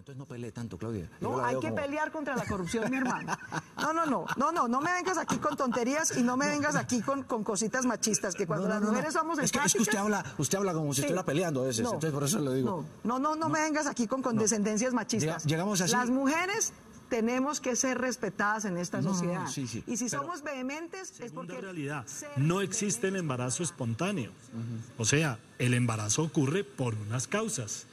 entonces no pelee tanto, Claudia. No, hay que pelear contra la corrupción, mi hermano. No, no, no, no, no, no me vengas aquí con tonterías y no me vengas aquí con, con cositas machistas, que cuando las mujeres somos es que, es que usted habla, usted habla como si estuviera peleando a veces, entonces por eso lo digo. No, no, no, me vengas aquí con condescendencias machistas. Llegamos así. Las mujeres tenemos que ser respetadas en esta sociedad. y si somos vehementes es porque... realidad, no existe el embarazo espontáneo. O sea, el embarazo ocurre por unas causas.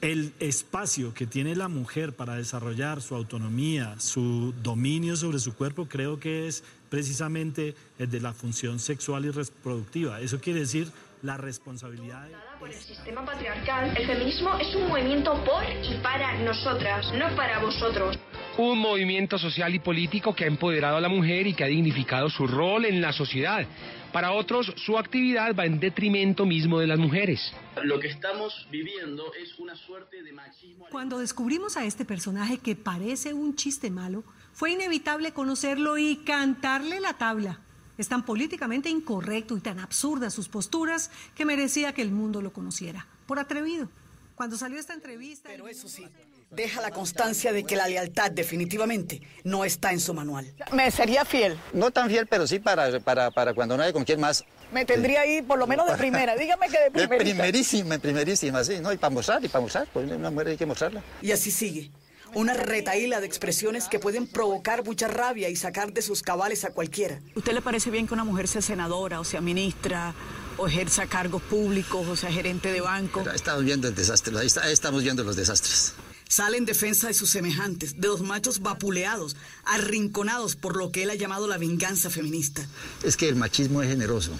El espacio que tiene la mujer para desarrollar su autonomía, su dominio sobre su cuerpo, creo que es precisamente el de la función sexual y reproductiva. Eso quiere decir la responsabilidad. Por el sistema patriarcal, el feminismo es un movimiento por y para nosotras, no para vosotros. Un movimiento social y político que ha empoderado a la mujer y que ha dignificado su rol en la sociedad. Para otros, su actividad va en detrimento mismo de las mujeres. Lo que estamos viviendo es una suerte de machismo. Cuando descubrimos a este personaje que parece un chiste malo, fue inevitable conocerlo y cantarle la tabla. Es tan políticamente incorrecto y tan absurda sus posturas que merecía que el mundo lo conociera. Por atrevido. Cuando salió esta entrevista... Pero eso sí, deja la constancia de que la lealtad definitivamente no está en su manual. Me sería fiel. No tan fiel, pero sí para, para, para cuando no hay con quién más. Me tendría ahí por lo menos de primera. Dígame que de primera. De primerísima, primerísima, sí. ¿no? Y para mostrar, y para mostrar. Pues una mujer hay que mostrarla. Y así sigue una retaíla de expresiones que pueden provocar mucha rabia y sacar de sus cabales a cualquiera. ¿Usted le parece bien que una mujer sea senadora o sea ministra o ejerza cargos públicos o sea gerente de banco? estamos viendo el desastre, ahí estamos viendo los desastres. Sale en defensa de sus semejantes, de los machos vapuleados, arrinconados por lo que él ha llamado la venganza feminista. Es que el machismo es generoso,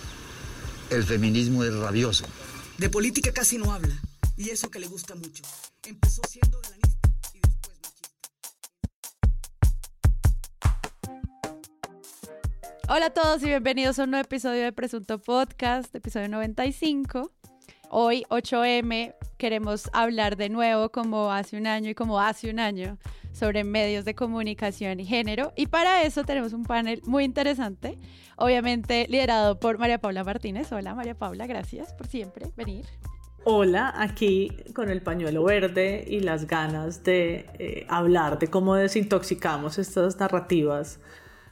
el feminismo es rabioso. De política casi no habla, y eso que le gusta mucho. Empezó siendo de la Hola a todos y bienvenidos a un nuevo episodio de Presunto Podcast, episodio 95. Hoy, 8M, queremos hablar de nuevo, como hace un año y como hace un año, sobre medios de comunicación y género. Y para eso tenemos un panel muy interesante, obviamente liderado por María Paula Martínez. Hola María Paula, gracias por siempre venir. Hola, aquí con el pañuelo verde y las ganas de eh, hablar de cómo desintoxicamos estas narrativas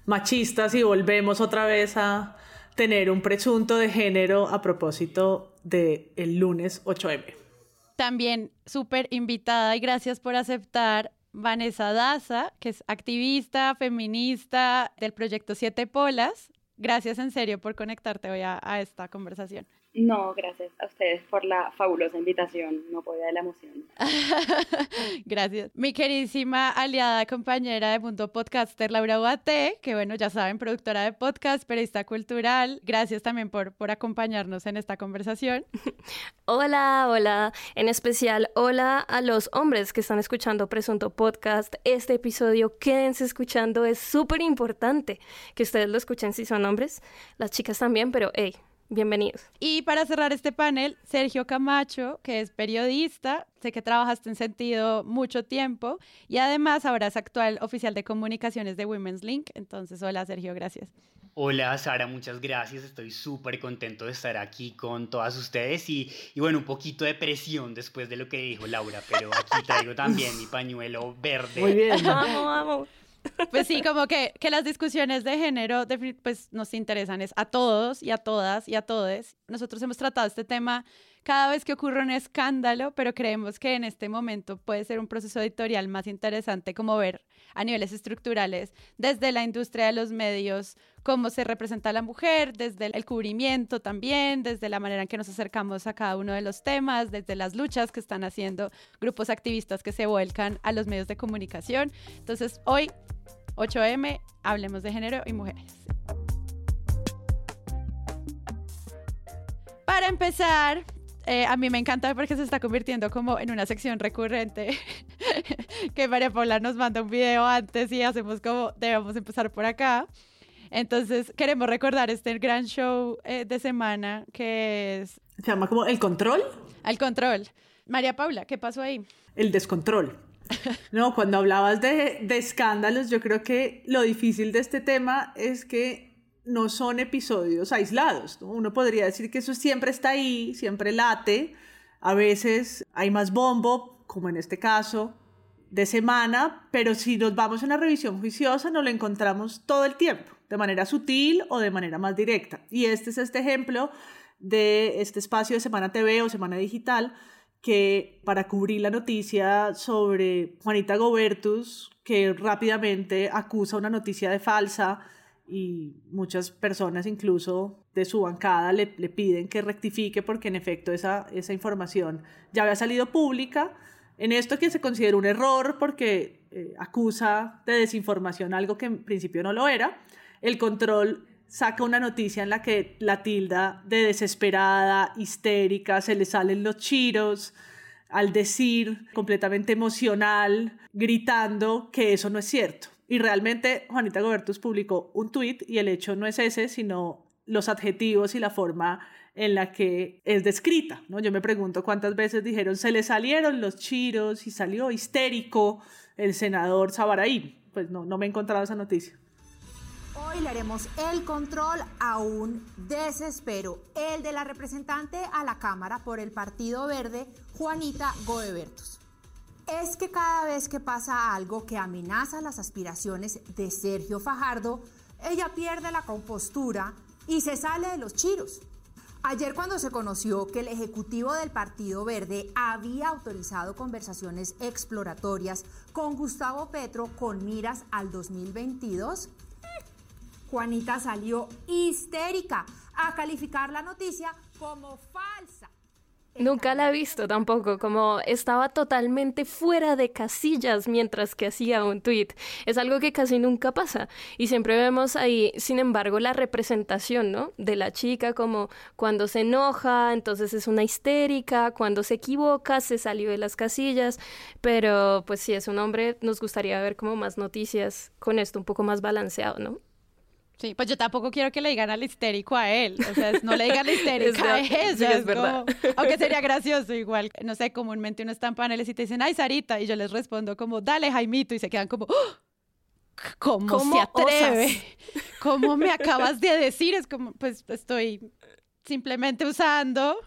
machistas y volvemos otra vez a tener un presunto de género a propósito del el lunes 8M. También súper invitada y gracias por aceptar Vanessa Daza, que es activista, feminista del proyecto Siete Polas. Gracias en serio por conectarte hoy a esta conversación. No, gracias a ustedes por la fabulosa invitación. No podía de la emoción. gracias. Mi queridísima aliada, compañera de Mundo Podcaster, Laura Guate, que bueno, ya saben, productora de podcast, periodista cultural. Gracias también por, por acompañarnos en esta conversación. Hola, hola. En especial, hola a los hombres que están escuchando Presunto Podcast. Este episodio, quédense escuchando, es súper importante que ustedes lo escuchen si son hombres. Las chicas también, pero hey, Bienvenidos. Y para cerrar este panel, Sergio Camacho, que es periodista, sé que trabajaste en sentido mucho tiempo y además ahora es actual oficial de comunicaciones de Women's Link. Entonces, hola Sergio, gracias. Hola Sara, muchas gracias. Estoy súper contento de estar aquí con todas ustedes y, y, bueno, un poquito de presión después de lo que dijo Laura, pero aquí traigo también mi pañuelo verde. Muy bien. vamos, vamos. Pues sí, como que, que las discusiones de género pues nos interesan es a todos y a todas y a todes. Nosotros hemos tratado este tema cada vez que ocurre un escándalo, pero creemos que en este momento puede ser un proceso editorial más interesante como ver a niveles estructurales desde la industria de los medios cómo se representa a la mujer, desde el cubrimiento también, desde la manera en que nos acercamos a cada uno de los temas, desde las luchas que están haciendo grupos activistas que se vuelcan a los medios de comunicación. Entonces, hoy 8M, hablemos de género y mujeres. Para empezar, eh, a mí me encanta porque se está convirtiendo como en una sección recurrente que María Paula nos manda un video antes y hacemos como debemos empezar por acá. Entonces queremos recordar este gran show eh, de semana que es... ¿Se llama como El Control? El Control. María Paula, ¿qué pasó ahí? El descontrol. No, cuando hablabas de, de escándalos, yo creo que lo difícil de este tema es que no son episodios aislados. Uno podría decir que eso siempre está ahí, siempre late. A veces hay más bombo, como en este caso, de semana, pero si nos vamos a una revisión juiciosa, nos lo encontramos todo el tiempo, de manera sutil o de manera más directa. Y este es este ejemplo de este espacio de Semana TV o Semana Digital, que para cubrir la noticia sobre Juanita Gobertus, que rápidamente acusa una noticia de falsa y muchas personas incluso de su bancada le, le piden que rectifique porque en efecto esa, esa información ya había salido pública. En esto que se considera un error porque eh, acusa de desinformación algo que en principio no lo era, el control saca una noticia en la que la tilda de desesperada, histérica, se le salen los chiros al decir completamente emocional, gritando que eso no es cierto. Y realmente Juanita Gobertus publicó un tuit y el hecho no es ese, sino los adjetivos y la forma en la que es descrita. ¿no? Yo me pregunto cuántas veces dijeron se le salieron los chiros y salió histérico el senador Sabaraí. Pues no, no me he encontrado esa noticia. Hoy le haremos el control a un desespero, el de la representante a la Cámara por el Partido Verde, Juanita Goebertus. Es que cada vez que pasa algo que amenaza las aspiraciones de Sergio Fajardo, ella pierde la compostura y se sale de los chiros. Ayer cuando se conoció que el Ejecutivo del Partido Verde había autorizado conversaciones exploratorias con Gustavo Petro con miras al 2022, Juanita salió histérica a calificar la noticia como falsa. Nunca la he visto tampoco, como estaba totalmente fuera de casillas mientras que hacía un tweet. Es algo que casi nunca pasa. Y siempre vemos ahí, sin embargo, la representación, ¿no? De la chica, como cuando se enoja, entonces es una histérica, cuando se equivoca, se salió de las casillas. Pero pues si es un hombre, nos gustaría ver como más noticias con esto un poco más balanceado, ¿no? Sí, pues yo tampoco quiero que le digan al histérico a él. O sea, no le digan al histérico a ella. es, verdad. aunque sería gracioso igual. No sé, comúnmente uno está en paneles y te dicen, ay, Sarita. Y yo les respondo como, dale, Jaimito. Y se quedan como, ¡Oh! ¿cómo, se atreve? ¿Cómo me acabas de decir? Es como, pues estoy simplemente usando.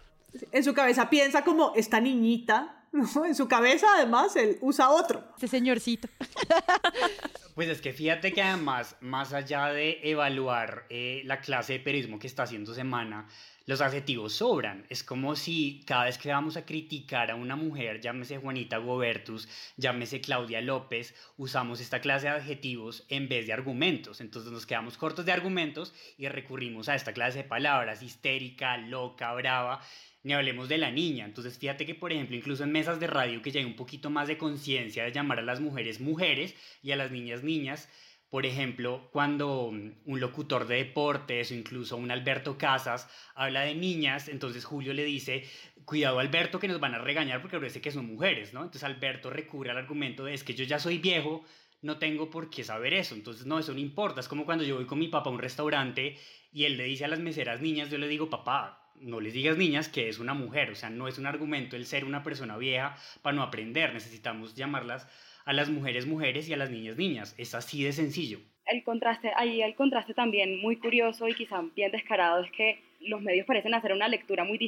En su cabeza piensa como, esta niñita En su cabeza, además, él usa otro. Ese señorcito. Pues es que fíjate que además, más allá de evaluar eh, la clase de periodismo que está haciendo Semana, los adjetivos sobran. Es como si cada vez que vamos a criticar a una mujer, llámese Juanita Gobertus, llámese Claudia López, usamos esta clase de adjetivos en vez de argumentos. Entonces nos quedamos cortos de argumentos y recurrimos a esta clase de palabras, histérica, loca, brava ni hablemos de la niña. Entonces, fíjate que, por ejemplo, incluso en mesas de radio que ya hay un poquito más de conciencia de llamar a las mujeres mujeres y a las niñas niñas, por ejemplo, cuando mm, un locutor de deportes o incluso un Alberto Casas habla de niñas, entonces Julio le dice, cuidado Alberto que nos van a regañar porque parece que son mujeres, ¿no? Entonces Alberto recurre al argumento de es que yo ya soy viejo, no tengo por qué saber eso, entonces no, eso no importa, es como cuando yo voy con mi papá a un restaurante y él le dice a las meseras niñas, yo le digo, papá, no les digas niñas que es una mujer, o sea, no es un argumento el ser una persona vieja para no aprender, necesitamos llamarlas a las mujeres mujeres y a las niñas niñas, es así de sencillo. El contraste, ahí el contraste también muy curioso y quizá bien descarado es que los medios parecen hacer una lectura muy,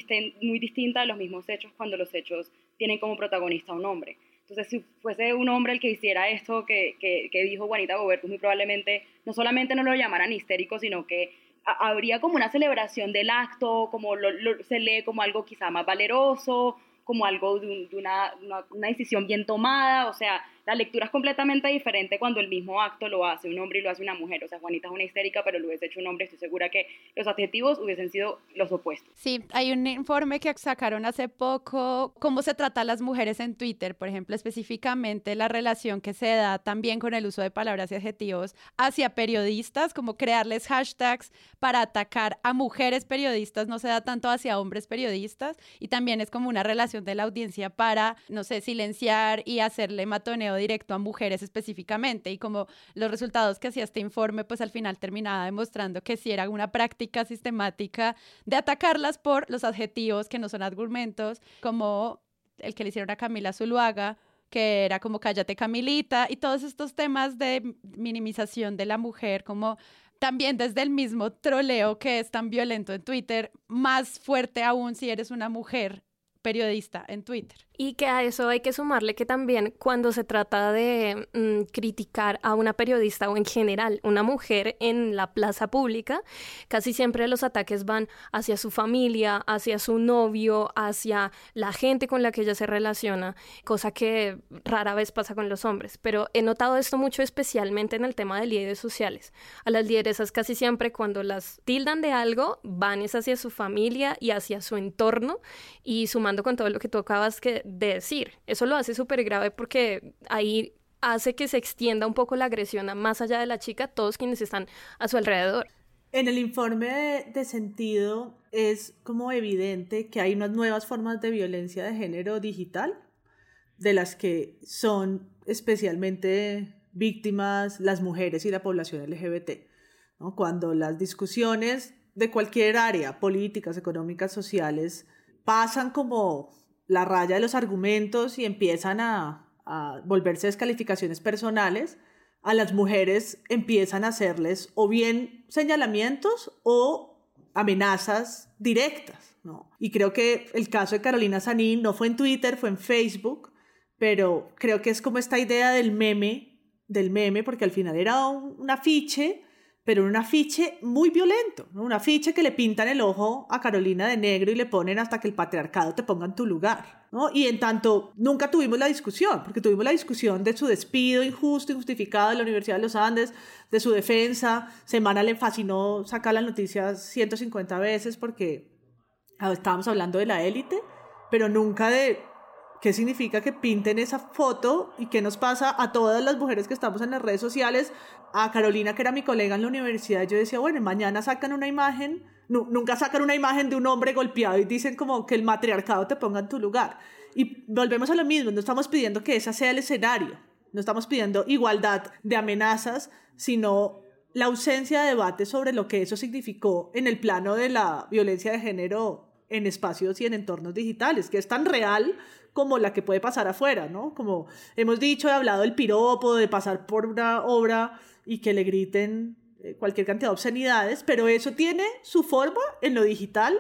muy distinta de los mismos hechos cuando los hechos tienen como protagonista a un hombre. Entonces, si fuese un hombre el que hiciera esto que, que, que dijo Juanita Goberto, muy probablemente no solamente no lo llamaran histérico, sino que habría como una celebración del acto, como lo, se lee como algo quizá más valeroso, como algo de, una, una, decisión bien tomada, o sea, la lectura es completamente diferente cuando el mismo acto lo hace un hombre y lo hace una mujer. O sea, Juanita es una histérica, pero lo hubiese hecho un hombre. Estoy segura que los adjetivos hubiesen sido los opuestos. Sí, hay un informe que sacaron hace poco, cómo se trata a las mujeres en Twitter, por ejemplo, específicamente la relación que se da también con el uso de palabras y adjetivos hacia periodistas, como crearles hashtags para atacar a mujeres periodistas, no se da tanto hacia hombres periodistas, y también es como una relación de la audiencia para, no sé, silenciar y hacerle matoneo directo a mujeres específicamente y como los resultados que hacía este informe, pues al final terminaba demostrando que sí era una práctica sistemática de atacarlas por los adjetivos que no son argumentos, como el que le hicieron a Camila Zuluaga, que era como cállate Camilita, y todos estos temas de minimización de la mujer, como también desde el mismo troleo que es tan violento en Twitter, más fuerte aún si eres una mujer periodista en Twitter. Y que a eso hay que sumarle que también cuando se trata de mm, criticar a una periodista o en general una mujer en la plaza pública, casi siempre los ataques van hacia su familia, hacia su novio, hacia la gente con la que ella se relaciona, cosa que rara vez pasa con los hombres. Pero he notado esto mucho especialmente en el tema de líderes sociales. A las lideresas casi siempre cuando las tildan de algo, van es hacia su familia y hacia su entorno y sumando con todo lo que tú acabas que de decir. Eso lo hace súper grave porque ahí hace que se extienda un poco la agresión a más allá de la chica, todos quienes están a su alrededor. En el informe de, sentido es como evidente que hay unas nuevas formas de violencia de género digital, de las que son especialmente víctimas las mujeres y la población LGBT. Cuando las discusiones de cualquier área, políticas, económicas, sociales, pasan como la raya de los argumentos y empiezan a, volverse descalificaciones personales, a las mujeres empiezan a hacerles o bien señalamientos o amenazas directas. ¿no? Y creo que el caso de Carolina Sanín no fue en Twitter, fue en Facebook, pero creo que es como esta idea del meme, del meme, porque al final era un afiche pero un afiche muy violento, un afiche que le pintan el ojo a Carolina de negro y le ponen hasta que el patriarcado te ponga en tu lugar. ¿no? Y en tanto, nunca tuvimos la discusión, porque tuvimos la discusión de su despido injusto, injustificado de la Universidad de los Andes, de su defensa. Semana le fascinó sacar las noticias 150 veces porque estábamos hablando de la élite, pero nunca de ¿Qué significa que pinten esa foto y qué nos pasa a todas las mujeres que estamos en las redes sociales? A Carolina, que era mi colega en la universidad, yo decía, bueno, mañana sacan una imagen, nunca sacan una imagen de un hombre golpeado y dicen como que el matriarcado te ponga en tu lugar. Y volvemos a lo mismo, no estamos pidiendo que ese sea el escenario, no estamos pidiendo igualdad de amenazas, sino la ausencia de debate sobre lo que eso significó en el plano de la violencia de género en espacios y en entornos digitales, que es tan real como la que puede pasar afuera, ¿no? Como hemos dicho, he hablado del piropo, de pasar por una obra y que le griten eh, cualquier cantidad de obscenidades, pero eso tiene su forma en lo digital,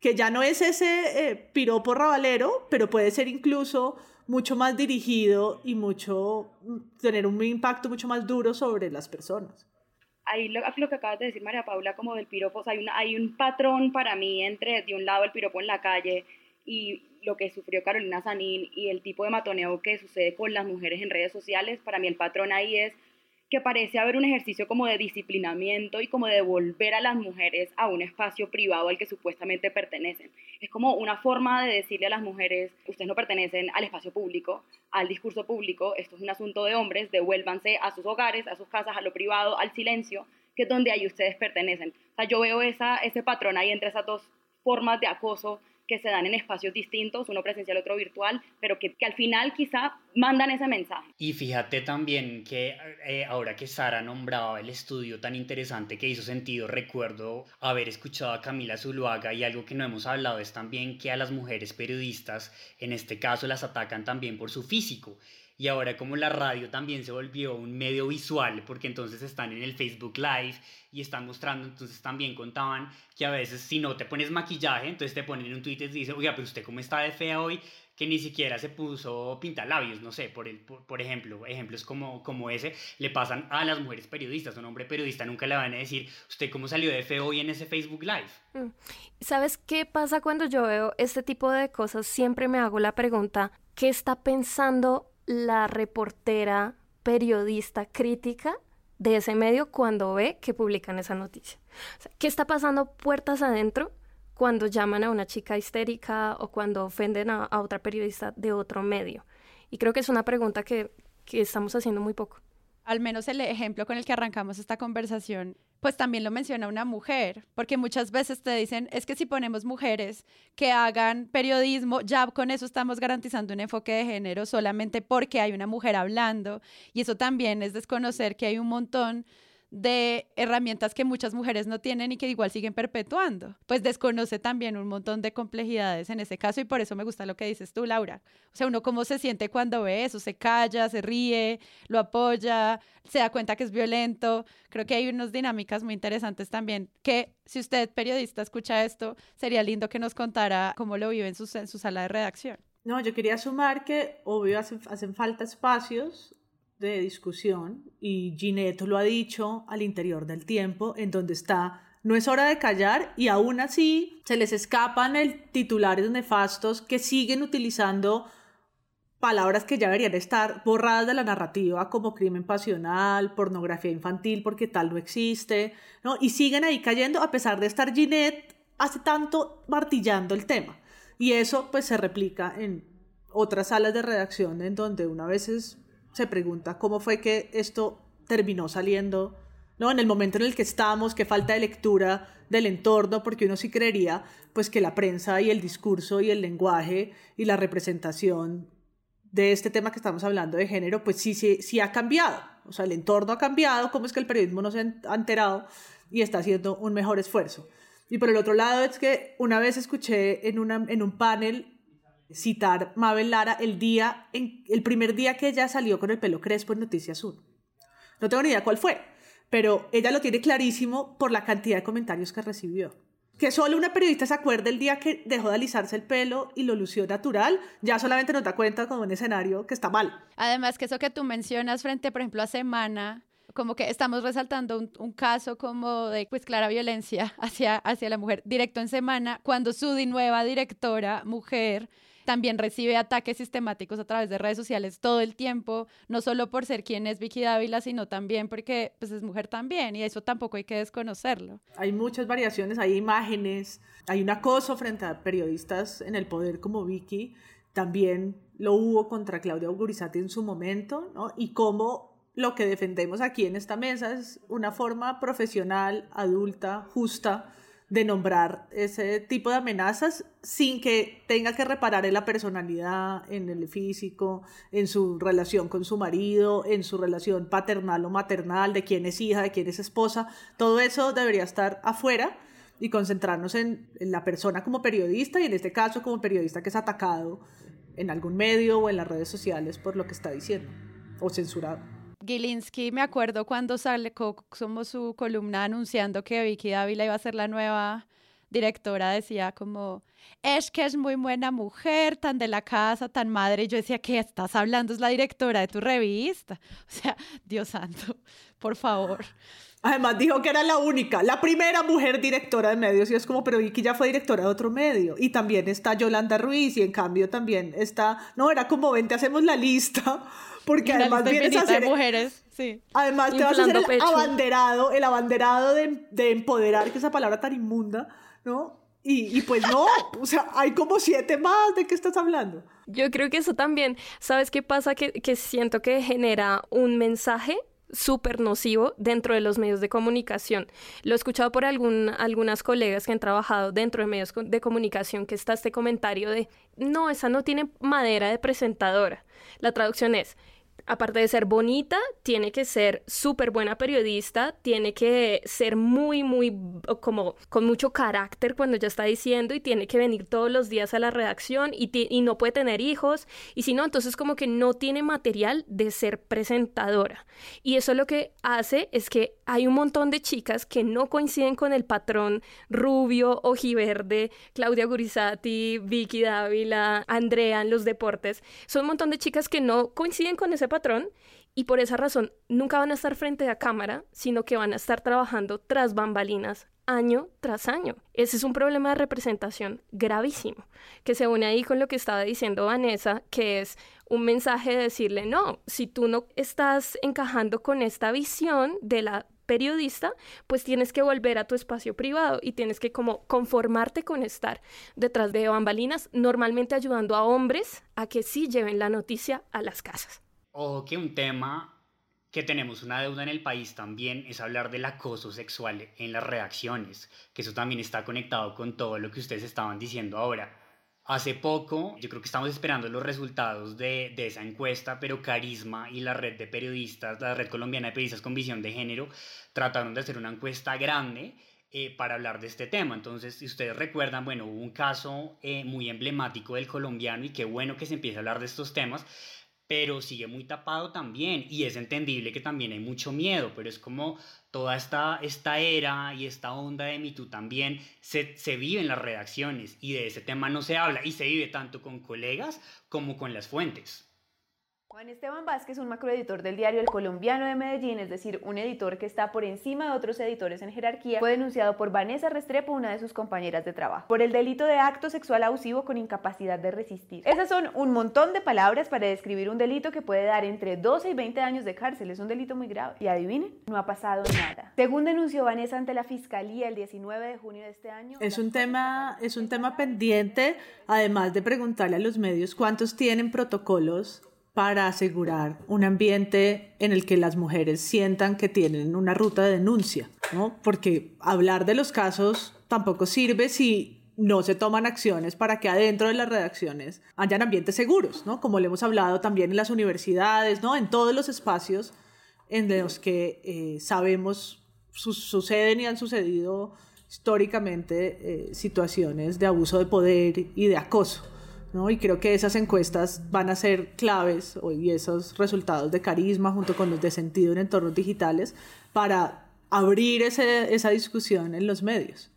que ya no es ese eh, piropo rabalero, pero puede ser incluso mucho más dirigido y mucho mm, tener un impacto mucho más duro sobre las personas ahí lo, que acabas de decir, María Paula, como del piropo, hay un patrón para mí entre, de un lado, el piropo en la calle y lo que sufrió Carolina Sanín y el tipo de matoneo que sucede con las mujeres en redes sociales, para mí el patrón ahí es que parece haber un ejercicio como de disciplinamiento y como de devolver a las mujeres a un espacio privado al que supuestamente pertenecen. Es como una forma de decirle a las mujeres, ustedes no pertenecen al espacio público, al discurso público, esto es un asunto de hombres, devuélvanse a sus hogares, a sus casas, a lo privado, al silencio, que es donde ahí ustedes pertenecen. O sea, yo veo esa, ese patrón ahí entre esas dos formas de acoso que se dan en espacios distintos, uno presencial, otro virtual, pero que, que al final quizá mandan ese mensaje. Y fíjate también que eh, ahora que Sara nombraba el estudio tan interesante que hizo sentido, recuerdo haber escuchado a Camila Zuluaga y algo que no hemos hablado es también que a las mujeres periodistas, en este caso, las atacan también por su físico y ahora como la radio también se volvió un medio visual, porque entonces están en el Facebook Live y están mostrando, entonces también contaban que a veces si no te pones maquillaje, entonces te ponen en un Twitter y dicen, oiga, pero usted cómo está de fea hoy, que ni siquiera se puso pintalabios, no sé, por, el, por, ejemplo, ejemplos como, como ese le pasan a las mujeres periodistas, un hombre periodista nunca le van a decir, usted cómo salió de feo hoy en ese Facebook Live. Mm. ¿Sabes qué pasa cuando yo veo este tipo de cosas? Siempre me hago la pregunta, ¿qué está pensando la reportera, periodista, crítica de ese medio cuando ve que publican esa noticia. ¿Qué está pasando puertas adentro cuando llaman a una chica histérica o cuando ofenden a, otra periodista de otro medio? Y creo que es una pregunta que estamos haciendo muy poco al menos el ejemplo con el que arrancamos esta conversación, pues también lo menciona una mujer, porque muchas veces te dicen, es que si ponemos mujeres que hagan periodismo, ya con eso estamos garantizando un enfoque de género solamente porque hay una mujer hablando, y eso también es desconocer que hay un montón de herramientas que muchas mujeres no tienen y que igual siguen perpetuando. Pues desconoce también un montón de complejidades en ese caso y por eso me gusta lo que dices tú, Laura. O sea, uno cómo se siente cuando ve eso, se calla, se ríe, lo apoya, se da cuenta que es violento. Creo que hay unas dinámicas muy interesantes también que si usted periodista escucha esto, sería lindo que nos contara cómo lo vive en su, en su sala de redacción. No, yo quería sumar que obvio hacen, hacen falta espacios de discusión y Ginette lo ha dicho al interior del tiempo en donde está no es hora de callar y aún así se les escapan el titulares nefastos que siguen utilizando palabras que ya deberían estar borradas de la narrativa como crimen pasional, pornografía infantil porque tal no existe, ¿no? Y siguen ahí cayendo a pesar de estar Ginette hace tanto martillando el tema. Y eso pues se replica en otras salas de redacción en donde una vez se pregunta cómo fue que esto terminó saliendo ¿no? En el momento en el que estamos, que falta de lectura del entorno, porque uno sí creería pues que la prensa y el discurso y el lenguaje y la representación de este tema que estamos hablando de género, pues sí, sí, sí ha cambiado. O sea, el entorno ha cambiado, cómo es que el periodismo no se ha enterado y está haciendo un mejor esfuerzo. Y por el otro lado es que una vez escuché en, una, en un panel citar Mabel Lara el día, el primer día que ella salió con el pelo crespo en Noticias 1. No tengo ni idea cuál fue, pero ella lo tiene clarísimo por la cantidad de comentarios que recibió. Que solo una periodista se acuerde el día que dejó de alisarse el pelo y lo lució natural, ya solamente nos da cuenta como un escenario que está mal. Además que eso que tú mencionas frente, por ejemplo, a Semana, como que estamos resaltando un, caso como de pues clara violencia hacia, hacia la mujer directo en Semana, cuando su nueva directora, mujer, también recibe ataques sistemáticos a través de redes sociales todo el tiempo, no solo por ser quien es Vicky Dávila, sino también porque pues, es mujer también y eso tampoco hay que desconocerlo. Hay muchas variaciones, hay imágenes, hay un acoso frente a periodistas en el poder como Vicky, también lo hubo contra Claudia Augurizati en su momento, ¿no? Y cómo lo que defendemos aquí en esta mesa es una forma profesional, adulta, justa de nombrar ese tipo de amenazas sin que tenga que reparar en la personalidad, en el físico, en su relación con su marido, en su relación paternal o maternal, de quién es hija, de quién es esposa. Todo eso debería estar afuera y concentrarnos en, en la persona como periodista y en este caso como periodista que es atacado en algún medio o en las redes sociales por lo que está diciendo o censurado. Gilinski, me acuerdo cuando sale como su columna anunciando que Vicky Dávila iba a ser la nueva directora, decía como, es que es muy buena mujer, tan de la casa, tan madre. Y yo decía, ¿qué estás hablando? Es la directora de tu revista. O sea, Dios santo, por favor. Además dijo que era la única, la primera mujer directora de medios y es como, pero Vicky ya fue directora de otro medio y también está Yolanda Ruiz y en cambio también está, no, era como, ven, te hacemos la lista porque además vienes a hacer... mujeres, sí. Además te vas a hacer el abanderado, el abanderado de, de empoderar, que esa palabra tan inmunda, ¿no? Y, y, pues no, o sea, hay como siete más, ¿de qué estás hablando? Yo creo que eso también, ¿sabes qué pasa? Que, que siento que genera un mensaje súper nocivo dentro de los medios de comunicación. Lo he escuchado por algún, algunas colegas que han trabajado dentro de medios de comunicación que está este comentario de, no, esa no tiene madera de presentadora. La traducción es, aparte de ser bonita, tiene que ser súper buena periodista, tiene que ser muy, muy, como con mucho carácter cuando ya está diciendo y tiene que venir todos los días a la redacción y, y no puede tener hijos y si no, entonces como que no tiene material de ser presentadora. Y eso lo que hace es que hay un montón de chicas que no coinciden con el patrón rubio, ojiverde, Claudia Gurizati, Vicky Dávila, Andrea en los deportes. Son un montón de chicas que no coinciden con ese patrón y por esa razón nunca van a estar frente a cámara, sino que van a estar trabajando tras bambalinas año tras año. Ese es un problema de representación gravísimo, que se une ahí con lo que estaba diciendo Vanessa, que es un mensaje de decirle, no, si tú no estás encajando con esta visión de la periodista, pues tienes que volver a tu espacio privado y tienes que como conformarte con estar detrás de bambalinas, normalmente ayudando a hombres a que sí lleven la noticia a las casas. O que un tema que tenemos una deuda en el país también es hablar del acoso sexual en las reacciones, que eso también está conectado con todo lo que ustedes estaban diciendo ahora. Hace poco, yo creo que estamos esperando los resultados de, de, esa encuesta, pero Carisma y la red de periodistas, la red colombiana de periodistas con visión de género, trataron de hacer una encuesta grande eh, para hablar de este tema. Entonces, si ustedes recuerdan, bueno, hubo un caso eh, muy emblemático del colombiano y qué bueno que se empiece a hablar de estos temas, pero sigue muy tapado también y es entendible que también hay mucho miedo, pero es como toda esta, esta era y esta onda de Me también se, se vive en las redacciones y de ese tema no se habla y se vive tanto con colegas como con las fuentes. Juan Esteban Vázquez, un macroeditor del diario El Colombiano de Medellín, es decir, un editor que está por encima de otros editores en jerarquía, fue denunciado por Vanessa Restrepo, una de sus compañeras de trabajo, por el delito de acto sexual abusivo con incapacidad de resistir. Esas son un montón de palabras para describir un delito que puede dar entre 12 y 20 años de cárcel. Es un delito muy grave. Y adivinen, no ha pasado nada. Según denunció Vanessa ante la Fiscalía el 19 de junio de este año. Es un tema, es un tema pendiente, además de preguntarle a los medios cuántos tienen protocolos para asegurar un ambiente en el que las mujeres sientan que tienen una ruta de denuncia, ¿no? Porque hablar de los casos tampoco sirve si no se toman acciones para que adentro de las redacciones hayan ambientes seguros, ¿no? Como le hemos hablado también en las universidades, ¿no? En todos los espacios en los que eh, sabemos suceden y han sucedido históricamente eh, situaciones de abuso de poder y de acoso. Y creo que esas encuestas van a ser claves y esos resultados de carisma junto con los de sentido en entornos digitales para abrir esa discusión en los medios.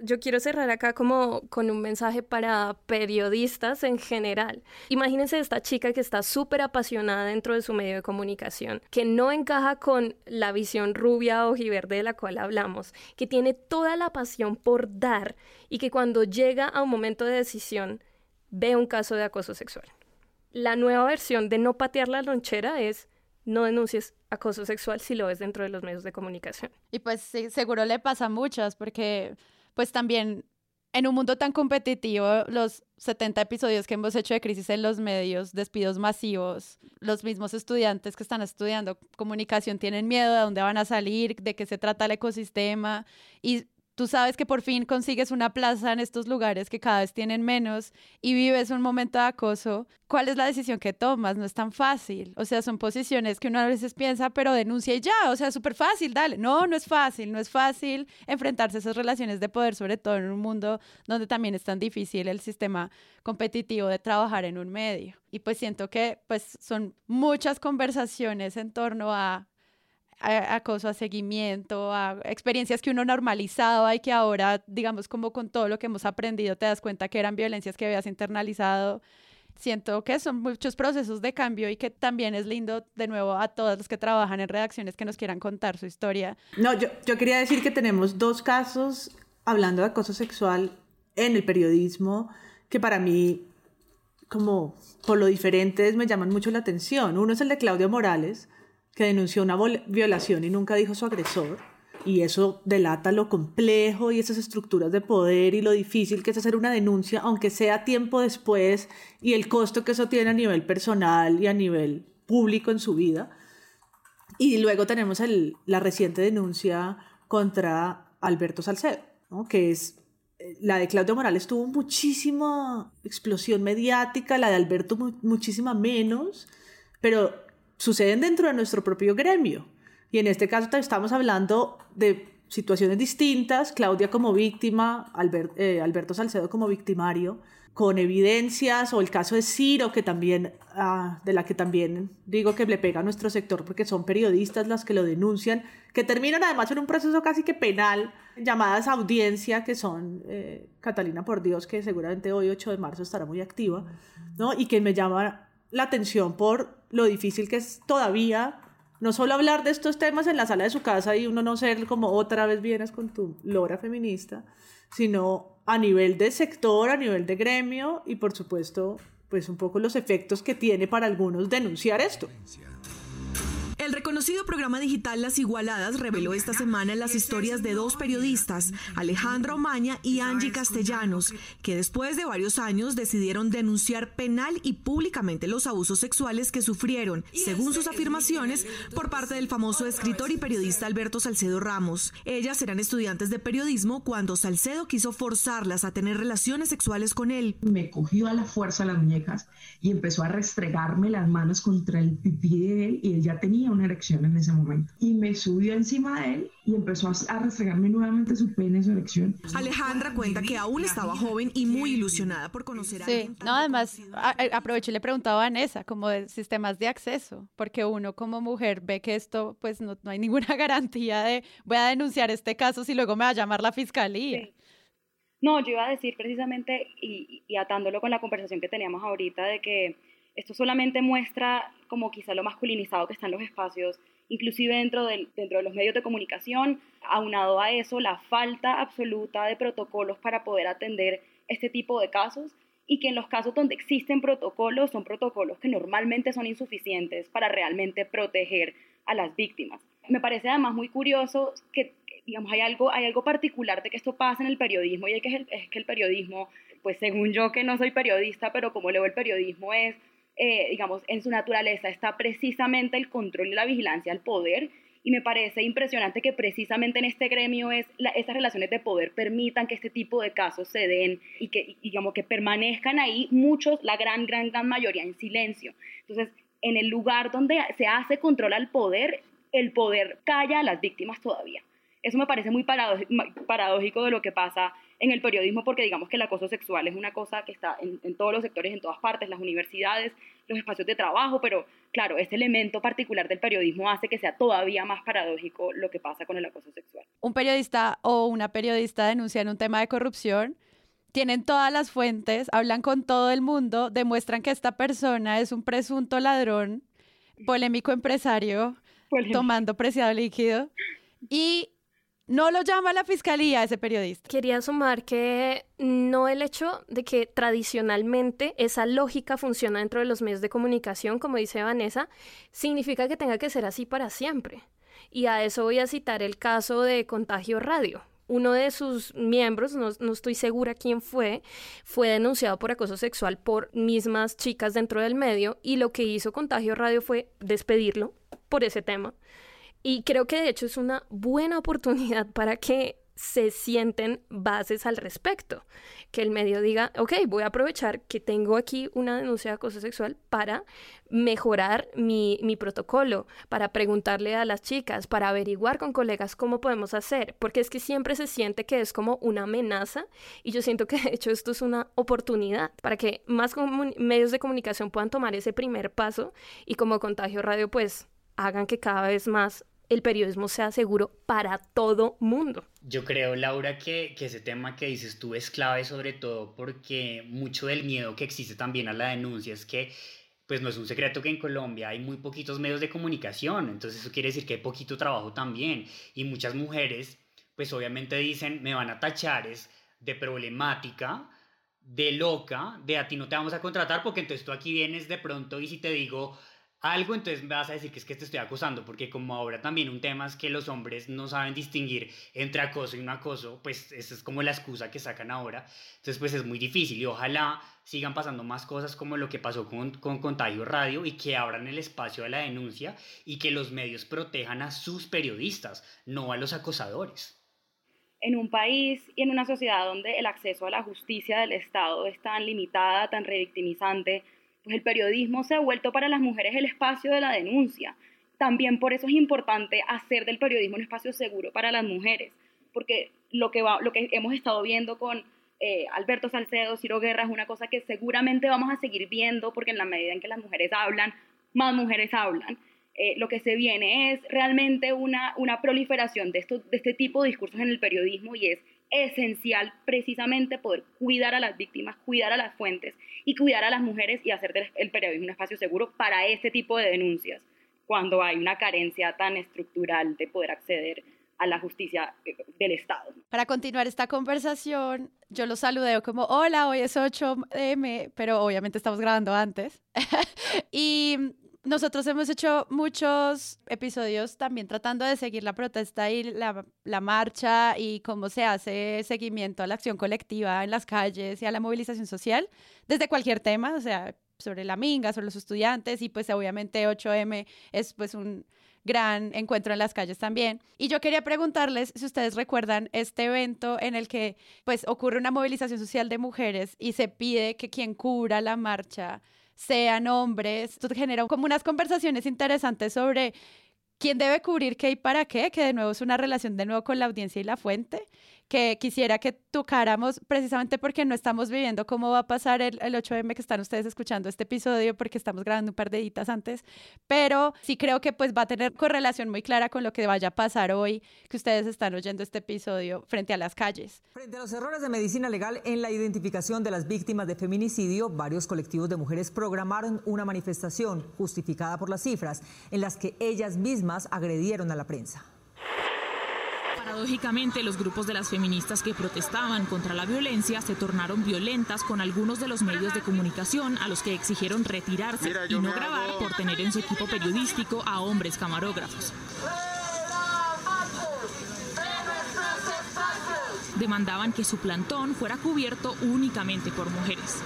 Yo quiero cerrar acá como con un mensaje para periodistas en general. Imagínense esta chica que está súper apasionada dentro de su medio de comunicación, que no encaja con la visión rubia ojiverde de la cual hablamos, que tiene toda la pasión por dar y que cuando llega a un momento de decisión ve un caso de acoso sexual. La nueva versión de no patear la lonchera es no denuncies acoso sexual si lo ves dentro de los medios de comunicación. Y pues seguro le pasa a muchas, porque pues también en un mundo tan competitivo, los 70 episodios que hemos hecho de crisis en los medios, despidos masivos, los mismos estudiantes que están estudiando comunicación tienen miedo de dónde van a salir, de qué se trata el ecosistema y tú sabes que por fin consigues una plaza en estos lugares que cada vez tienen menos y vives un momento de acoso, ¿cuál es la decisión que tomas? No es tan fácil. O sea, son posiciones que uno a veces piensa, pero denuncia y ya, o sea, súper fácil, dale. No, no es fácil, no es fácil enfrentarse a esas relaciones de poder, sobre todo en un mundo donde también es tan difícil el sistema competitivo de trabajar en un medio. Y pues siento que pues son muchas conversaciones en torno a a, acoso, a seguimiento, a experiencias que uno normalizaba y que ahora, digamos, como con todo lo que hemos aprendido, te das cuenta que eran violencias que habías internalizado. Siento que son muchos procesos de cambio y que también es lindo, de nuevo, a todos los que trabajan en redacciones que nos quieran contar su historia. No, yo, yo quería decir que tenemos dos casos hablando de acoso sexual en el periodismo que para mí como por lo diferentes me llaman mucho la atención. Uno es el de Claudia Morales, que denunció una violación y nunca dijo su agresor. Y eso delata lo complejo y esas estructuras de poder y lo difícil que es hacer una denuncia, aunque sea tiempo después, y el costo que eso tiene a nivel personal y a nivel público en su vida. Y luego tenemos el, la reciente denuncia contra Alberto Salcedo, que es eh, la de Claudio Morales tuvo muchísima explosión mediática, la de Alberto muchísima menos, pero suceden dentro de nuestro propio gremio. Y en este caso estamos hablando de situaciones distintas, Claudia como víctima, eh, Alberto Salcedo como victimario, con evidencias, o el caso de Ciro, que también, ah, de la que también digo que le pega a nuestro sector porque son periodistas las que lo denuncian, que terminan además en un proceso casi que penal, llamadas audiencia, que son eh, Catalina por Dios, que seguramente hoy 8 de marzo estará muy activa, ¿no? y que me llama la atención por lo difícil que es todavía no solo hablar de estos temas en la sala de su casa y uno no ser como otra vez vienes con tu lora feminista, sino a nivel de sector, a nivel de gremio y por supuesto, pues un poco los efectos que tiene para algunos denunciar esto. El reconocido programa digital Las Igualadas reveló esta semana las historias de dos periodistas, Alejandra Omaña y Angie Castellanos, que después de varios años decidieron denunciar penal y públicamente los abusos sexuales que sufrieron, según sus afirmaciones, por parte del famoso escritor y periodista Alberto Salcedo Ramos. Ellas eran estudiantes de periodismo cuando Salcedo quiso forzarlas a tener relaciones sexuales con él. Me cogió a la fuerza las muñecas y empezó a restregarme las manos contra el pipí de él y él ya tenía una erección en ese momento. Y me subió encima de él y empezó a restregarme nuevamente su pene, su erección. Alejandra cuenta que aún estaba joven y muy ilusionada por conocer a Sí, no, además, aprovecho y le preguntaba a Vanessa, como de sistemas de acceso, porque uno como mujer ve que esto, pues no, no hay ninguna garantía de voy a denunciar este caso si luego me va a llamar la fiscalía. No, yo iba a decir precisamente, y, y atándolo con la conversación que teníamos ahorita, de que esto solamente muestra como quizá lo masculinizado que están los espacios, inclusive dentro, del, dentro de los medios de comunicación, aunado a eso la falta absoluta de protocolos para poder atender este tipo de casos y que en los casos donde existen protocolos son protocolos que normalmente son insuficientes para realmente proteger a las víctimas. Me parece además muy curioso que digamos, hay algo, hay algo particular de que esto pasa en el periodismo y es que, el, es que el periodismo, pues según yo que no soy periodista, pero como leo el periodismo es, eh, digamos, en su naturaleza está precisamente el control y la vigilancia al poder y me parece impresionante que precisamente en este gremio es la, estas relaciones de poder permitan que este tipo de casos se den y que, digamos, que permanezcan ahí muchos, la gran, gran, gran mayoría en silencio. Entonces, en el lugar donde se hace control al poder, el poder calla a las víctimas todavía. Eso me parece muy paradójico de lo que pasa en el periodismo porque digamos que el acoso sexual es una cosa que está en, todos los sectores, en todas partes, las universidades, los espacios de trabajo, pero claro, este elemento particular del periodismo hace que sea todavía más paradójico lo que pasa con el acoso sexual. Un periodista o una periodista denuncian un tema de corrupción, tienen todas las fuentes, hablan con todo el mundo, demuestran que esta persona es un presunto ladrón, polémico empresario, tomando preciado líquido y no lo llama la fiscalía ese periodista. Quería sumar que no el hecho de que tradicionalmente esa lógica funciona dentro de los medios de comunicación, como dice Vanessa, significa que tenga que ser así para siempre. Y a eso voy a citar el caso de Contagio Radio. Uno de sus miembros, no, no estoy segura quién fue, fue denunciado por acoso sexual por mismas chicas dentro del medio y lo que hizo Contagio Radio fue despedirlo por ese tema y creo que de hecho es una buena oportunidad para que se sienten bases al respecto. Que el medio diga, ok, voy a aprovechar que tengo aquí una denuncia de acoso sexual para mejorar mi, mi, protocolo, para preguntarle a las chicas, para averiguar con colegas cómo podemos hacer, porque es que siempre se siente que es como una amenaza y yo siento que de hecho esto es una oportunidad para que más medios de comunicación puedan tomar ese primer paso y como Contagio Radio pues hagan que cada vez más el periodismo sea seguro para todo mundo. Yo creo, Laura, que, ese tema que dices tú es clave sobre todo porque mucho del miedo que existe también a la denuncia es que pues no es un secreto que en Colombia hay muy poquitos medios de comunicación, entonces eso quiere decir que hay poquito trabajo también y muchas mujeres pues obviamente dicen me van a tachar es de problemática, de loca, de a ti no te vamos a contratar porque entonces tú aquí vienes de pronto y si te digo algo, entonces me vas a decir que es que te estoy acosando, porque como ahora también un tema es que los hombres no saben distinguir entre acoso y un acoso, pues esa es como la excusa que sacan ahora. Entonces, pues es muy difícil y ojalá sigan pasando más cosas como lo que pasó con, con Contagio Radio y que abran el espacio a la denuncia y que los medios protejan a sus periodistas, no a los acosadores. En un país y en una sociedad donde el acceso a la justicia del Estado es tan limitada, tan revictimizante, el periodismo se ha vuelto para las mujeres el espacio de la denuncia. También por eso es importante hacer del periodismo un espacio seguro para las mujeres, porque lo que, hemos estado viendo con eh, Alberto Salcedo, Ciro Guerra, es una cosa que seguramente vamos a seguir viendo, porque en la medida en que las mujeres hablan, más mujeres hablan. Eh, lo que se viene es realmente una, proliferación de este tipo de discursos en el periodismo y es esencial precisamente poder cuidar a las víctimas, cuidar a las fuentes y cuidar a las mujeres y hacer del periodismo un espacio seguro para este tipo de denuncias, cuando hay una carencia tan estructural de poder acceder a la justicia eh, del Estado. Para continuar esta conversación, yo los saludeo como, hola, hoy es 8M, pero obviamente estamos grabando antes. y nosotros hemos hecho muchos episodios también tratando de seguir la protesta y la, la, marcha y cómo se hace seguimiento a la acción colectiva en las calles y a la movilización social desde cualquier tema, o sea, sobre la minga, sobre los estudiantes y pues obviamente 8M es pues un gran encuentro en las calles también. Y yo quería preguntarles si ustedes recuerdan este evento en el que pues ocurre una movilización social de mujeres y se pide que quien cubra la marcha sean hombres. Esto genera como unas conversaciones interesantes sobre quién debe cubrir qué y para qué, que de nuevo es una relación de nuevo con la audiencia y la fuente, que quisiera que tocáramos precisamente porque no estamos viviendo cómo va a pasar el, 8M que están ustedes escuchando este episodio porque estamos grabando un par de editas antes, pero sí creo que pues va a tener correlación muy clara con lo que vaya a pasar hoy que ustedes están oyendo este episodio frente a las calles. Frente a los errores de medicina legal en la identificación de las víctimas de feminicidio, varios colectivos de mujeres programaron una manifestación justificada por las cifras en las que ellas mismas agredieron a la prensa. Paradójicamente, los grupos de las feministas que protestaban contra la violencia se tornaron violentas con algunos de los medios de comunicación a los que exigieron retirarse y no grabar por tener en su equipo periodístico a hombres camarógrafos. Demandaban que su plantón fuera cubierto únicamente por mujeres.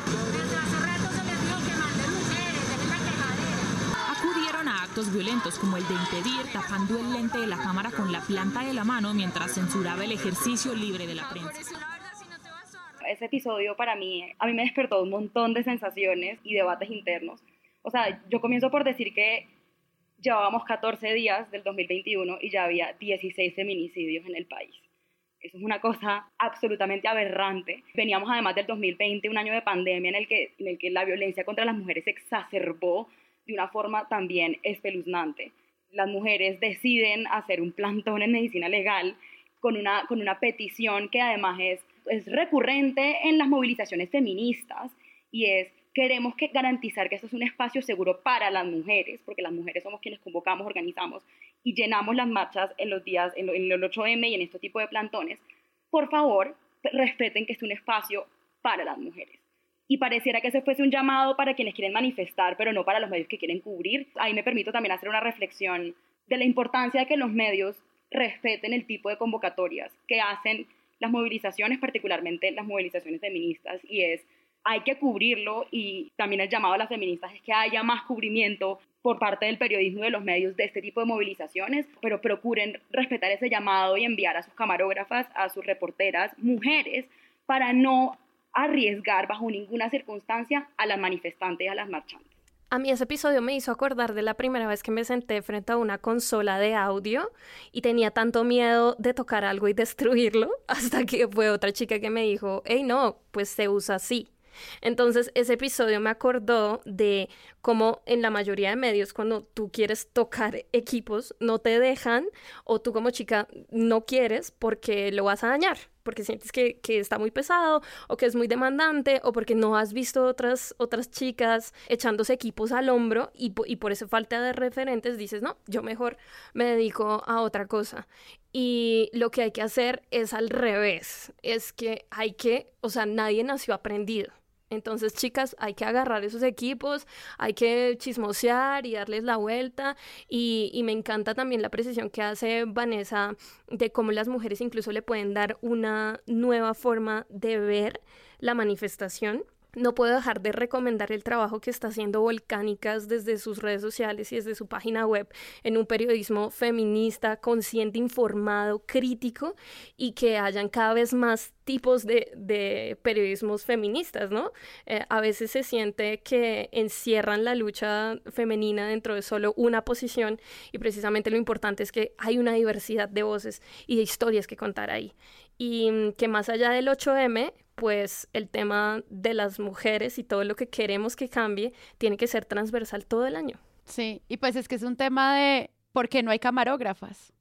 Violentos como el de impedir tapando el lente de la cámara con la planta de la mano mientras censuraba el ejercicio libre de la prensa. Ese episodio para mí, a mí me despertó un montón de sensaciones y debates internos. O sea, yo comienzo por decir que llevábamos 14 días del 2021 y ya había 16 feminicidios en el país. Eso es una cosa absolutamente aberrante. Veníamos además del 2020, un año de pandemia en el que, en el que la violencia contra las mujeres se exacerbó de una forma también espeluznante. Las mujeres deciden hacer un plantón en medicina legal con una, con una petición que además es, es recurrente en las movilizaciones feministas y es queremos que garantizar que esto es un espacio seguro para las mujeres, porque las mujeres somos quienes convocamos, organizamos y llenamos las marchas en los días, en, el 8M y en este tipo de plantones. Por favor, respeten que es un espacio para las mujeres y pareciera que ese fuese un llamado para quienes quieren manifestar, pero no para los medios que quieren cubrir. Ahí me permito también hacer una reflexión de la importancia de que los medios respeten el tipo de convocatorias que hacen las movilizaciones, particularmente las movilizaciones feministas, y es hay que cubrirlo y también el llamado a las feministas es que haya más cubrimiento por parte del periodismo y de los medios de este tipo de movilizaciones, pero procuren respetar ese llamado y enviar a sus camarógrafas, a sus reporteras, mujeres, para no arriesgar bajo ninguna circunstancia a las manifestantes y a las marchantes. A mí ese episodio me hizo acordar de la primera vez que me senté frente a una consola de audio y tenía tanto miedo de tocar algo y destruirlo hasta que fue otra chica que me dijo, hey no, pues se usa así. Entonces, ese episodio me acordó de cómo en la mayoría de medios, cuando tú quieres tocar equipos, no te dejan o tú como chica no quieres porque lo vas a dañar, porque sientes que, está muy pesado o que es muy demandante o porque no has visto otras, otras chicas echándose equipos al hombro y, y por esa falta de referentes dices, no, yo mejor me dedico a otra cosa. Y lo que hay que hacer es al revés, es que hay que, o sea, nadie nació aprendido. Entonces, chicas, hay que agarrar esos equipos, hay que chismosear y darles la vuelta. Y, y, me encanta también la precisión que hace Vanessa de cómo las mujeres incluso le pueden dar una nueva forma de ver la manifestación no puedo dejar de recomendar el trabajo que está haciendo Volcánicas desde sus redes sociales y desde su página web en un periodismo feminista, consciente, informado, crítico y que hayan cada vez más tipos de, periodismos feministas, ¿no? Eh, a veces se siente que encierran la lucha femenina dentro de solo una posición y precisamente lo importante es que hay una diversidad de voces y de historias que contar ahí. Y mm, que más allá del 8M, pues el tema de las mujeres y todo lo que queremos que cambie tiene que ser transversal todo el año. Sí, y pues es que es un tema de por qué no hay camarógrafas.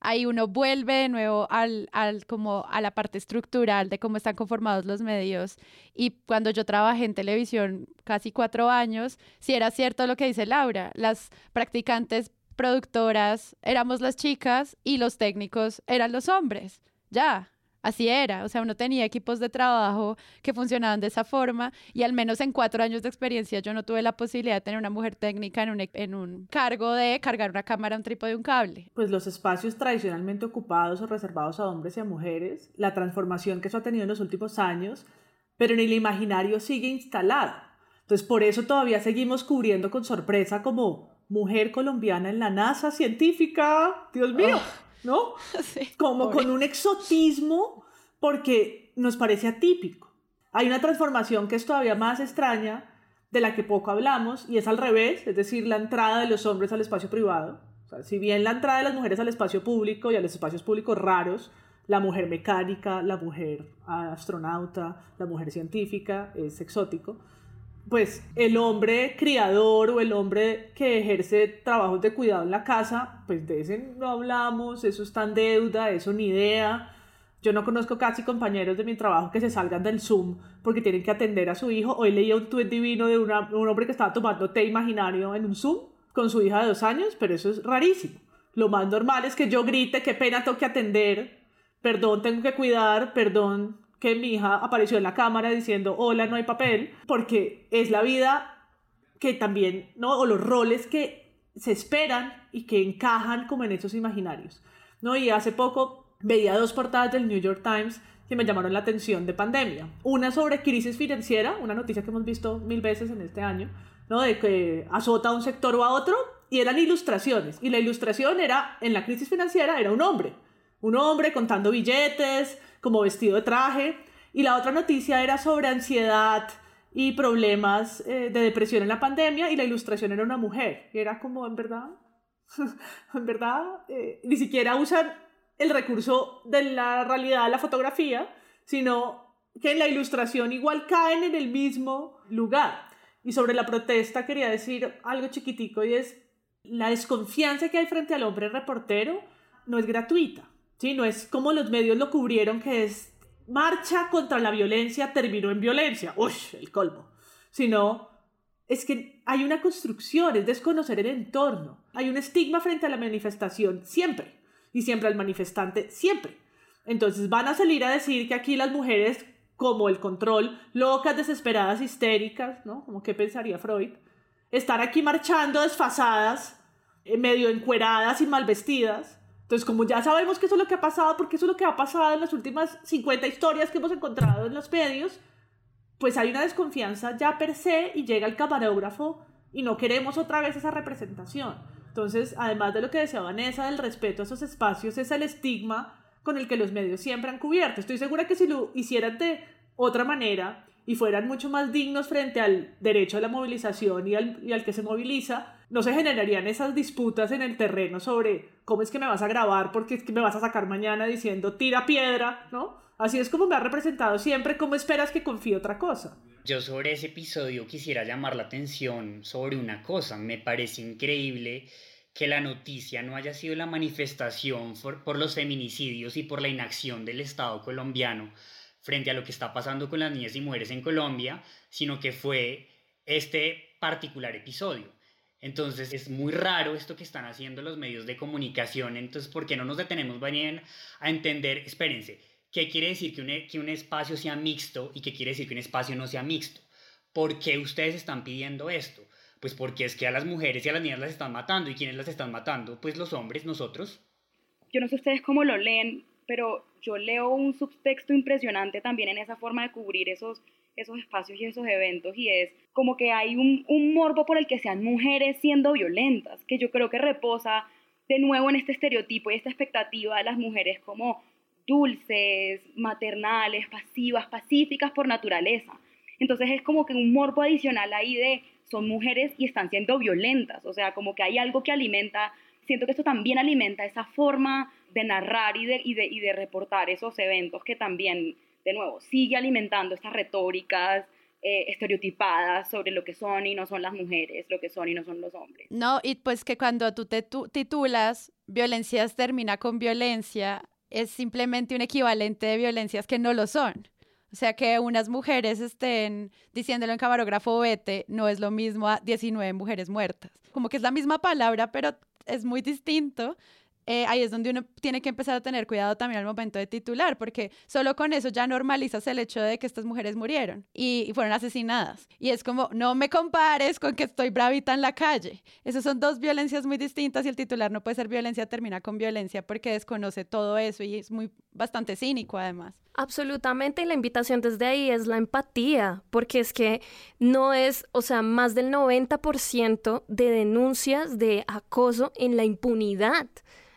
Ahí uno vuelve de nuevo al, al, como a la parte estructural de cómo están conformados los medios. Y cuando yo trabajé en televisión casi cuatro años, sí era cierto lo que dice Laura, las practicantes productoras éramos las chicas y los técnicos eran los hombres. Ya, así era, o sea, uno tenía equipos de trabajo que funcionaban de esa forma y al menos en cuatro años de experiencia yo no tuve la posibilidad de tener una mujer técnica en un, en un cargo de cargar una cámara, un trípode, un cable. Pues los espacios tradicionalmente ocupados o reservados a hombres y a mujeres, la transformación que eso ha tenido en los últimos años, pero en el imaginario sigue instalada. Entonces, por eso todavía seguimos cubriendo con sorpresa como mujer colombiana en la NASA científica. Dios mío. Oh. ¿no? Como con un exotismo porque nos parece atípico. Hay una transformación que es todavía más extraña, de la que poco hablamos, y es al revés, es decir, la entrada de los hombres al espacio privado. si bien la entrada de las mujeres al espacio público y a los espacios públicos raros, la mujer mecánica, la mujer astronauta, la mujer científica es exótico, pues el hombre criador o el hombre que ejerce trabajos de cuidado en la casa, pues de ese no hablamos, eso está en deuda, eso ni idea. Yo no conozco casi compañeros de mi trabajo que se salgan del Zoom porque tienen que atender a su hijo. Hoy leía un tuit divino de un hombre que estaba tomando té imaginario en un Zoom con su hija de dos años, pero eso es rarísimo. Lo más normal es que yo grite, qué pena tengo que atender, perdón, tengo que cuidar, perdón, que mi hija apareció en la cámara diciendo, hola, no hay papel, porque es la vida que también, ¿no? O los roles que se esperan y que encajan como en esos imaginarios, ¿no? Y hace poco veía dos portadas del New York Times que me llamaron la atención de pandemia. Una sobre crisis financiera, una noticia que hemos visto mil veces en este año, ¿no? De que azota a un sector o a otro, y eran ilustraciones. Y la ilustración era, en la crisis financiera, era un hombre. Un hombre contando billetes, como vestido de traje. Y la otra noticia era sobre ansiedad y problemas eh, de depresión en la pandemia y la ilustración era una mujer. Y era como, en verdad, en verdad, eh, ni siquiera usan el recurso de la realidad de la fotografía, sino que en la ilustración igual caen en el mismo lugar. Y sobre la protesta quería decir algo chiquitico y es la desconfianza que hay frente al hombre reportero no es gratuita. ¿sí? No es como los medios lo cubrieron, que es marcha contra la violencia terminó en violencia. Uy, el colmo. Sino es que hay una construcción, es desconocer el entorno. Hay un estigma frente a la manifestación siempre. Y siempre al manifestante siempre. Entonces van a salir a decir que aquí las mujeres, como el control, locas, desesperadas, histéricas, ¿no? Como que pensaría Freud, estar aquí marchando desfasadas, eh, medio encueradas y mal vestidas, entonces, como ya sabemos que eso es lo que ha pasado, porque eso es lo que ha pasado en las últimas 50 historias que hemos encontrado en los medios, pues hay una desconfianza ya per se y llega el camarógrafo y no queremos otra vez esa representación. Entonces, además de lo que decía Vanessa, del respeto a esos espacios, es el estigma con el que los medios siempre han cubierto. Estoy segura que si lo hicieran de otra manera y fueran mucho más dignos frente al derecho a la movilización y al, y al que se moviliza, no se generarían esas disputas en el terreno sobre cómo es que me vas a grabar porque es que me vas a sacar mañana diciendo tira piedra, ¿no? Así es como me ha representado siempre, ¿cómo esperas que confíe otra cosa? Yo sobre ese episodio quisiera llamar la atención sobre una cosa. Me parece increíble que la noticia no haya sido la manifestación por, los feminicidios y por la inacción del Estado colombiano frente a lo que está pasando con las niñas y mujeres en Colombia, sino que fue este particular episodio. Entonces es muy raro esto que están haciendo los medios de comunicación. Entonces, ¿por qué no nos detenemos bien a entender? Espérense, ¿qué quiere decir que un, que un espacio sea mixto y qué quiere decir que un espacio no sea mixto? ¿Por qué ustedes están pidiendo esto? Pues porque es que a las mujeres y a las niñas las están matando. ¿Y quiénes las están matando? Pues los hombres, nosotros. Yo no sé ustedes cómo lo leen, pero yo leo un subtexto impresionante también en esa forma de cubrir esos esos espacios y esos eventos y es como que hay un, un morbo por el que sean mujeres siendo violentas, que yo creo que reposa de nuevo en este estereotipo y esta expectativa de las mujeres como dulces, maternales, pasivas, pacíficas por naturaleza. Entonces es como que un morbo adicional ahí de son mujeres y están siendo violentas, o sea, como que hay algo que alimenta, siento que esto también alimenta esa forma de narrar y de, y de, y de reportar esos eventos que también de nuevo, sigue alimentando estas retóricas eh, estereotipadas sobre lo que son y no son las mujeres, lo que son y no son los hombres. No, y pues que cuando tú te titulas violencias termina con violencia, es simplemente un equivalente de violencias que no lo son. O sea, que unas mujeres estén diciéndolo en camarógrafo vete no es lo mismo a 19 mujeres muertas. Como que es la misma palabra, pero es muy distinto eh, ahí es donde uno tiene que empezar a tener cuidado también al momento de titular, porque solo con eso ya normalizas el hecho de que estas mujeres murieron y, fueron asesinadas. Y es como, no me compares con que estoy bravita en la calle. Esas son dos violencias muy distintas y el titular no puede ser violencia, termina con violencia porque desconoce todo eso y es muy bastante cínico además. Absolutamente, y la invitación desde ahí es la empatía, porque es que no es, o sea, más del 90% de denuncias de acoso en la impunidad.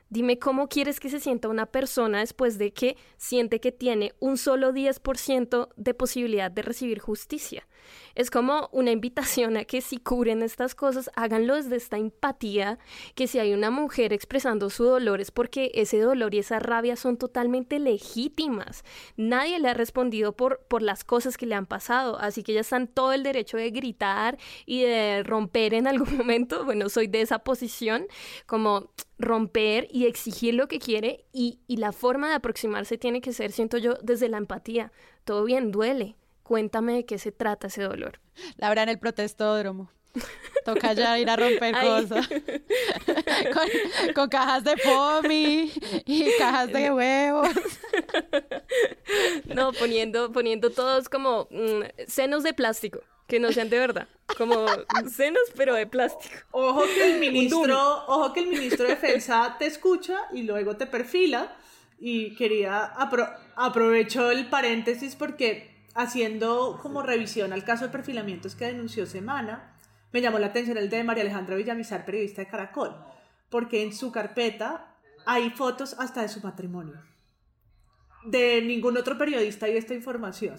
Dime cómo quieres que se sienta una persona después de que siente que tiene un solo 10% de posibilidad de recibir justicia. Es como una invitación a que si cubren estas cosas, háganlo desde esta empatía, que si hay una mujer expresando su dolor es porque ese dolor y esa rabia son totalmente legítimas. Nadie le ha respondido por, por las cosas que le han pasado, así que ya están todo el derecho de gritar y de romper en algún momento. Bueno, soy de esa posición, como romper y exigir lo que quiere y la forma de aproximarse tiene que ser, siento yo, desde la empatía. Todo bien, duele. Cuéntame de qué se trata ese dolor. Laura en el protestódromo. Toca ya ir a romper cosas. con, cajas de pomi y cajas de huevos. No, poniendo, poniendo todos como mm, senos de plástico, que no sean de verdad. Como senos, pero de plástico. Ojo que el ministro, ojo que el ministro de Defensa te escucha y luego te perfila. Y quería aprovecho el paréntesis porque haciendo como revisión al caso de perfilamientos que denunció Semana, me llamó la atención el de María Alejandra Villamizar, periodista de Caracol, porque en su carpeta hay fotos hasta de su matrimonio. De ningún otro periodista hay esta información.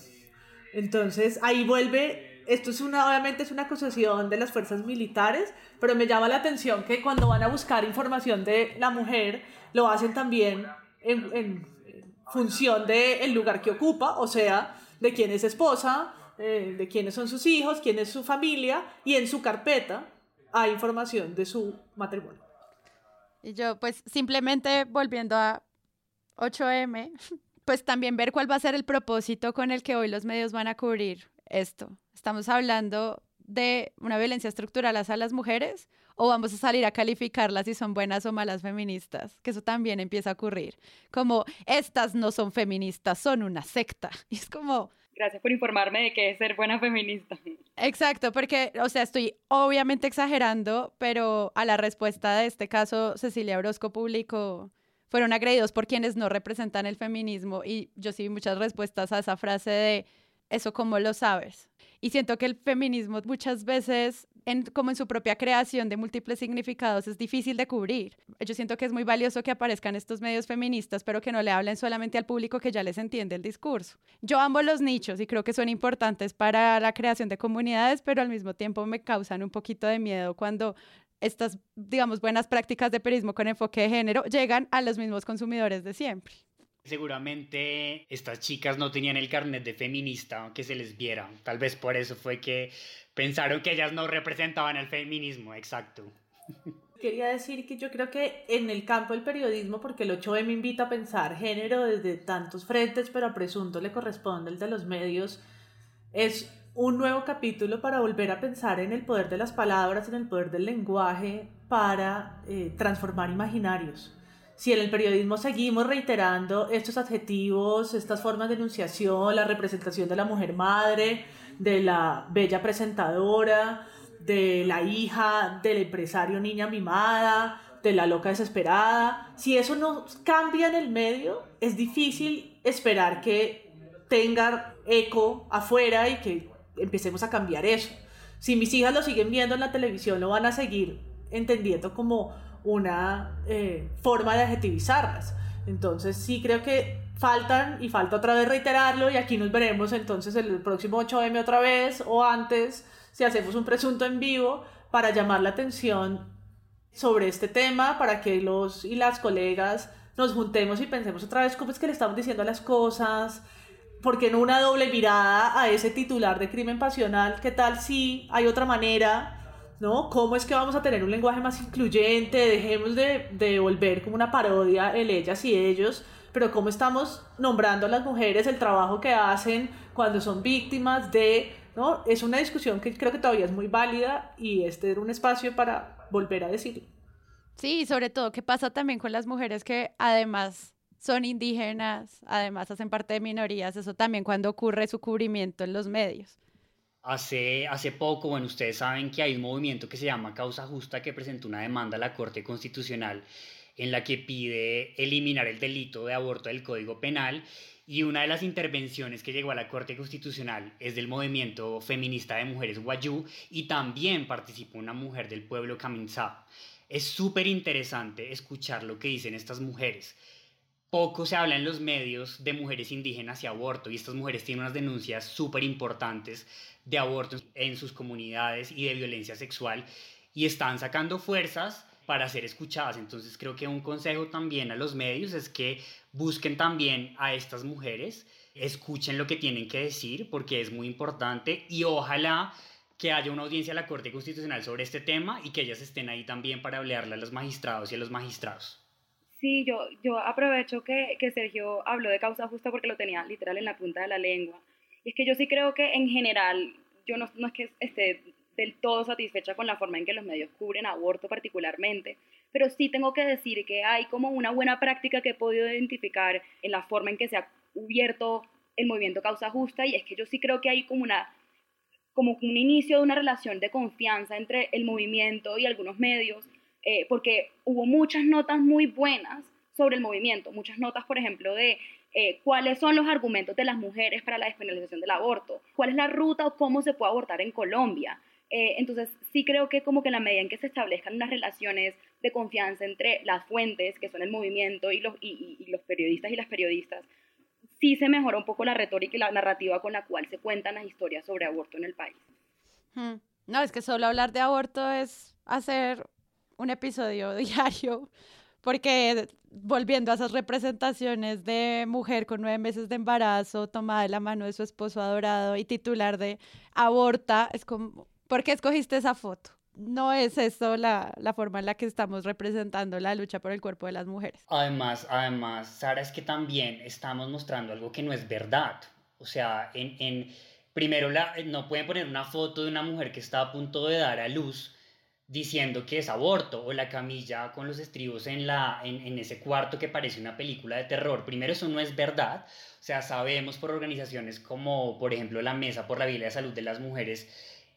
Entonces ahí vuelve, esto es una, obviamente es una acusación de las fuerzas militares, pero me llama la atención que cuando van a buscar información de la mujer, lo hacen también en, función del lugar que ocupa, o sea, de quién es esposa, eh, de quiénes son sus hijos, quién es su familia, y en su carpeta hay información de su matrimonio. Y yo, pues simplemente volviendo a 8M, pues también ver cuál va a ser el propósito con el que hoy los medios van a cubrir esto. Estamos hablando de una violencia estructural hacia las mujeres o vamos a salir a calificarlas si son buenas o malas feministas, que eso también empieza a ocurrir. Como estas no son feministas, son una secta. Y es como, Gracias por informarme de qué es ser buena feminista. Exacto, porque, o sea, estoy obviamente exagerando, pero a la respuesta de este caso, Cecilia Orozco publicó, fueron agredidos por quienes no representan el feminismo y yo sí vi muchas respuestas a esa frase de, ¿eso cómo lo sabes? Y siento que el feminismo muchas veces como en su propia creación de múltiples significados es difícil de cubrir. Yo siento que es muy valioso que aparezcan estos medios feministas, pero que no le hablen solamente al público que ya les entiende el discurso. Yo amo los nichos y creo que son importantes para la creación de comunidades, pero al mismo tiempo me causan un poquito de miedo cuando estas, digamos, buenas prácticas de periodismo con enfoque de género llegan a los mismos consumidores de siempre. Seguramente estas chicas no tenían el carnet de feminista que se les viera. Tal vez por eso fue que pensaron que ellas no representaban el feminismo, exacto. Quería decir que yo creo que en el campo del periodismo, porque el 8 me invita a pensar género desde tantos frentes, pero a presunto le corresponde el de los medios, es un nuevo capítulo para volver a pensar en el poder de las palabras, en el poder del lenguaje para eh, transformar imaginarios si en el periodismo seguimos reiterando estos adjetivos, estas formas de enunciación, la representación de la mujer madre, de la bella presentadora, de la hija, del empresario niña mimada, de la loca desesperada, si eso no cambia en el medio, es difícil esperar que tenga eco afuera y que empecemos a cambiar eso. Si mis hijas lo siguen viendo en la televisión, lo van a seguir entendiendo como una eh, forma de adjetivizarlas. Entonces sí creo que faltan y falta otra vez reiterarlo y aquí nos veremos entonces el próximo 8M otra vez o antes si hacemos un presunto en vivo para llamar la atención sobre este tema, para que los y las colegas nos juntemos y pensemos otra vez cómo es que le estamos diciendo las cosas, porque no una doble mirada a ese titular de crimen pasional, qué tal si hay otra manera ¿no? ¿Cómo es que vamos a tener un lenguaje más incluyente? Dejemos de, volver como una parodia el ellas y ellos, pero cómo estamos nombrando a las mujeres el trabajo que hacen cuando son víctimas de, ¿no? Es una discusión que creo que todavía es muy válida y este era un espacio para volver a decirlo. Sí, sobre todo, ¿qué pasa también con las mujeres que además son indígenas, además hacen parte de minorías? Eso también cuando ocurre su cubrimiento en los medios. Hace, hace poco, bueno, ustedes saben que hay un movimiento que se llama Causa Justa que presentó una demanda a la Corte Constitucional en la que pide eliminar el delito de aborto del Código Penal y una de las intervenciones que llegó a la Corte Constitucional es del movimiento feminista de mujeres Guayú y también participó una mujer del pueblo Kaminsá. Es súper interesante escuchar lo que dicen estas mujeres. Poco se habla en los medios de mujeres indígenas y aborto, y estas mujeres tienen unas denuncias súper importantes de aborto en sus comunidades y de violencia sexual, y están sacando fuerzas para ser escuchadas. Entonces creo que un consejo también a los medios es que busquen también a estas mujeres, escuchen lo que tienen que decir, porque es muy importante, y ojalá que haya una audiencia a la Corte Constitucional sobre este tema y que ellas estén ahí también para hablarle a los magistrados y a los magistrados. Sí, yo, yo aprovecho que, que Sergio habló de causa justa porque lo tenía literal en la punta de la lengua. Y es que yo sí creo que en general, yo no, no es que esté del todo satisfecha con la forma en que los medios cubren aborto particularmente, pero sí tengo que decir que hay como una buena práctica que he podido identificar en la forma en que se ha cubierto el movimiento causa justa y es que yo sí creo que hay como una como un inicio de una relación de confianza entre el movimiento y algunos medios eh, porque hubo muchas notas muy buenas sobre el movimiento, muchas notas, por ejemplo, de eh, cuáles son los argumentos de las mujeres para la despenalización del aborto, cuál es la ruta o cómo se puede abortar en Colombia. Eh, entonces, sí creo que como que en la medida en que se establezcan unas relaciones de confianza entre las fuentes, que son el movimiento, y los, y, los periodistas y las periodistas, sí se mejora un poco la retórica y la narrativa con la cual se cuentan las historias sobre aborto en el país. Hmm. No, es que solo hablar de aborto es hacer un episodio diario, porque volviendo a esas representaciones de mujer con nueve meses de embarazo, tomada de la mano de su esposo adorado y titular de aborta, es como, ¿por qué escogiste esa foto? No es eso la, la, forma en la que estamos representando la lucha por el cuerpo de las mujeres. Además, además, Sara, es que también estamos mostrando algo que no es verdad. O sea, en, en primero, la, no pueden poner una foto de una mujer que está a punto de dar a luz diciendo que es aborto o la camilla con los estribos en, la, en, ese cuarto que parece una película de terror. Primero, eso no es verdad. O sea, sabemos por organizaciones como, por ejemplo, la Mesa por la Vida de Salud de las Mujeres,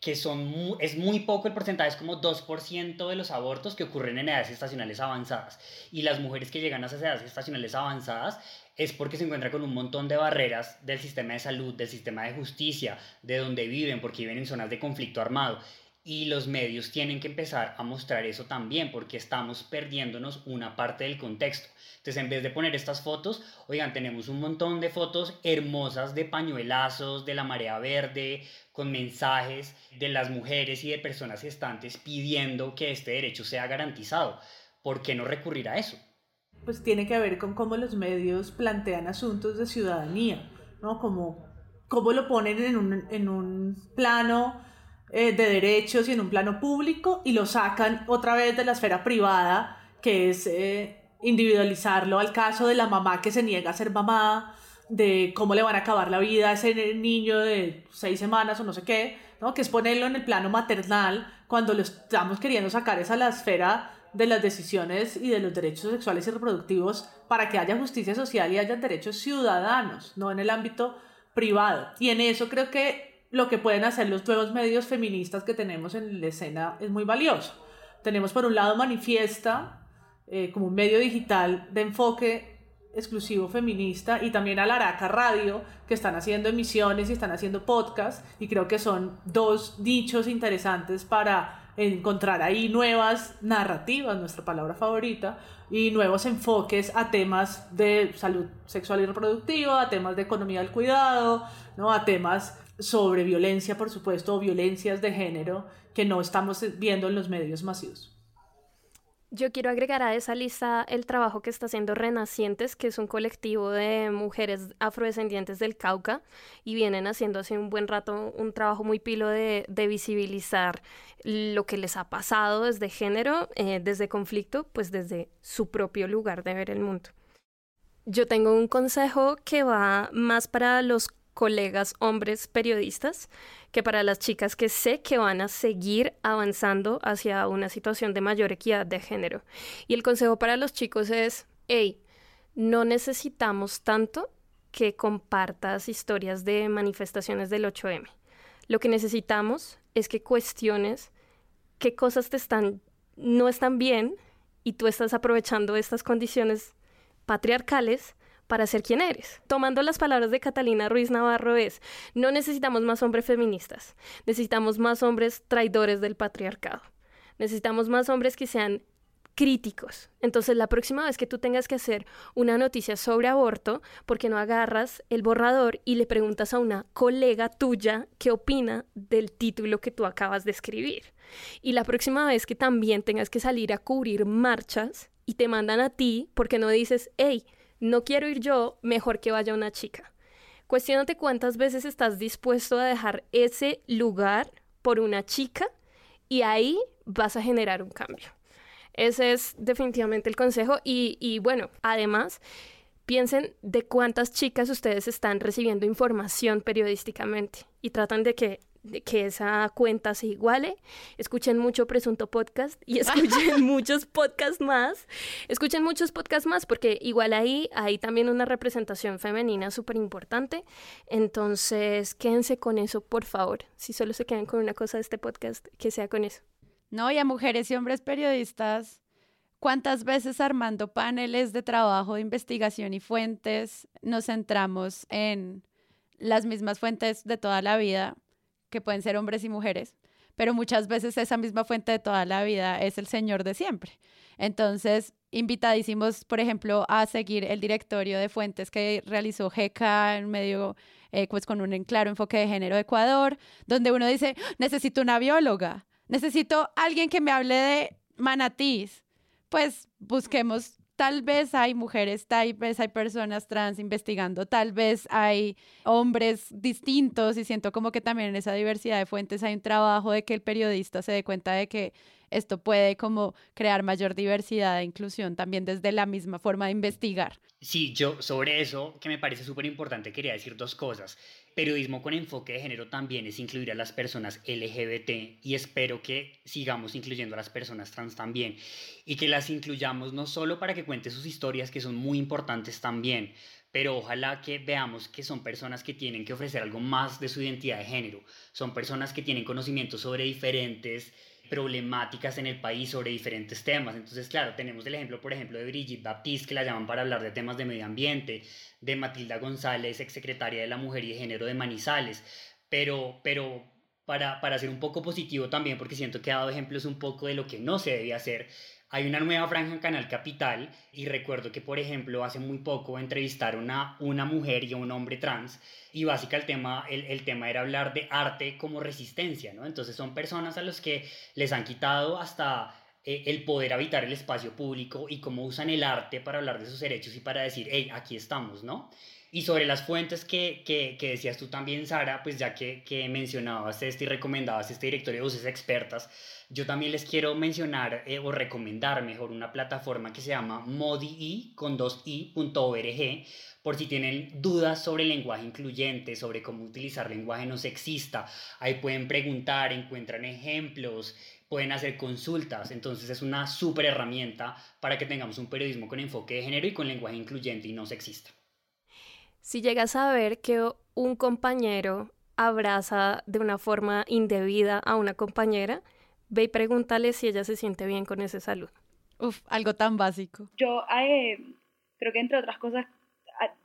que son es muy poco el porcentaje, es como 2% de los abortos que ocurren en edades estacionales avanzadas. Y las mujeres que llegan a esas edades estacionales avanzadas es porque se encuentran con un montón de barreras del sistema de salud, del sistema de justicia, de donde viven, porque viven en zonas de conflicto armado. Y los medios tienen que empezar a mostrar eso también, porque estamos perdiéndonos una parte del contexto. Entonces, en vez de poner estas fotos, oigan, tenemos un montón de fotos hermosas de pañuelazos, de la marea verde, con mensajes de las mujeres y de personas gestantes pidiendo que este derecho sea garantizado. ¿Por qué no recurrir a eso? Pues tiene que ver con cómo los medios plantean asuntos de ciudadanía, ¿no? Como cómo lo ponen en un, en un plano eh, de derechos y en un plano público y lo sacan otra vez de la esfera privada, que es eh, individualizarlo al caso de la mamá que se niega a ser mamá, de cómo le van a acabar la vida a ese niño de seis semanas o no sé qué, ¿no? que es ponerlo en el plano maternal cuando lo estamos queriendo sacar esa la esfera de las decisiones y de los derechos sexuales y reproductivos para que haya justicia social y haya derechos ciudadanos, no en el ámbito privado. Y en eso creo que lo que pueden hacer los nuevos medios feministas que tenemos en la escena es muy valioso. Tenemos por un lado Manifiesta, eh, como un medio digital de enfoque exclusivo feminista y también Alaraca Radio, que están haciendo emisiones y están haciendo podcasts y creo que son dos nichos interesantes para encontrar ahí nuevas narrativas, nuestra palabra favorita, y nuevos enfoques a temas de salud sexual y reproductiva, a temas de economía del cuidado, ¿no? a temas sobre violencia, por supuesto, o violencias de género que no estamos viendo en los medios masivos. Yo quiero agregar a esa lista el trabajo que está haciendo Renacientes, que es un colectivo de mujeres afrodescendientes del Cauca y vienen haciendo hace un buen rato un trabajo muy pilo de, visibilizar lo que les ha pasado desde género, eh, desde conflicto, pues desde su propio lugar de ver el mundo. Yo tengo un consejo que va más para los colegas hombres periodistas que para las chicas que sé que van a seguir avanzando hacia una situación de mayor equidad de género. Y el consejo para los chicos es, hey, no necesitamos tanto que compartas historias de manifestaciones del 8M. Lo que necesitamos es que cuestiones qué cosas te están no están bien y tú estás aprovechando estas condiciones patriarcales para ser quien eres. Tomando las palabras de Catalina Ruiz Navarro es, no necesitamos más hombres feministas, necesitamos más hombres traidores del patriarcado, necesitamos más hombres que sean críticos. Entonces, la próxima vez que tú tengas que hacer una noticia sobre aborto, ¿por qué no agarras el borrador y le preguntas a una colega tuya qué opina del título que tú acabas de escribir? Y la próxima vez que también tengas que salir a cubrir marchas y te mandan a ti, ¿por qué no dices, hey, no quiero ir yo, mejor que vaya una chica? Cuestiónate cuántas veces estás dispuesto a dejar ese lugar por una chica y ahí vas a generar un cambio. Ese es definitivamente el consejo. Y, bueno, además, piensen de cuántas chicas ustedes están recibiendo información periodísticamente y tratan de que que esa cuenta se iguale. Escuchen mucho Presunto Podcast y escuchen muchos podcasts más. Escuchen muchos podcasts más porque igual ahí hay también una representación femenina súper importante. Entonces, quédense con eso, por favor. Si solo se quedan con una cosa de este podcast, que sea con eso. No, y a mujeres y hombres periodistas, ¿cuántas veces armando paneles de trabajo, de investigación y fuentes nos centramos en las mismas fuentes de toda la vida, que pueden ser hombres y mujeres? Pero muchas veces esa misma fuente de toda la vida es el Señor de siempre. Entonces, invitadísimos, por ejemplo, a seguir el directorio de fuentes que realizó GECA en medio, eh, pues con un claro enfoque de género de Ecuador, donde uno dice, necesito una bióloga, necesito alguien que me hable de manatís. Pues busquemos, tal vez hay mujeres, tal vez hay personas trans investigando, tal vez hay hombres distintos y siento como que también en esa diversidad de fuentes hay un trabajo de que el periodista se dé cuenta de que esto puede como crear mayor diversidad e inclusión también desde la misma forma de investigar. Sí, yo sobre eso, que me parece súper importante, quería decir dos cosas. Periodismo con enfoque de género también es incluir a las personas LGBT y espero que sigamos incluyendo a las personas trans también y que las incluyamos no solo para que cuente sus historias, que son muy importantes también, pero ojalá que veamos que son personas que tienen que ofrecer algo más de su identidad de género, son personas que tienen conocimientos sobre diferentes problemáticas en el país sobre diferentes temas. Entonces, claro, tenemos el ejemplo, por ejemplo, de Brigitte Baptiste, que la llaman para hablar de temas de medio ambiente, de Matilda González, exsecretaria de la Mujer y de Género de Manizales, pero, pero para, para ser un poco positivo también, porque siento que ha dado ejemplos un poco de lo que no se debía hacer, hay una nueva franja en Canal Capital y recuerdo que, por ejemplo, hace muy poco entrevistaron a una mujer y a un hombre trans y básicamente el tema, era hablar de arte como resistencia, ¿no? Entonces son personas a los que les han quitado hasta eh, el poder habitar el espacio público y cómo usan el arte para hablar de sus derechos y para decir, hey, aquí estamos, ¿no? Y sobre las fuentes que, que, decías tú también, Sara, pues ya que, que mencionabas este y recomendabas este directorio de voces expertas, yo también les quiero mencionar eh, o recomendar mejor una plataforma que se llama modi con dos i.org por si tienen dudas sobre lenguaje incluyente, sobre cómo utilizar lenguaje no sexista. Ahí pueden preguntar, encuentran ejemplos, pueden hacer consultas. Entonces es una súper herramienta para que tengamos un periodismo con enfoque de género y con lenguaje incluyente y no sexista. Si llegas a ver que un compañero abraza de una forma indebida a una compañera, ve y pregúntale si ella se siente bien con ese salud. Uf, algo tan básico. Yo eh, creo que entre otras cosas,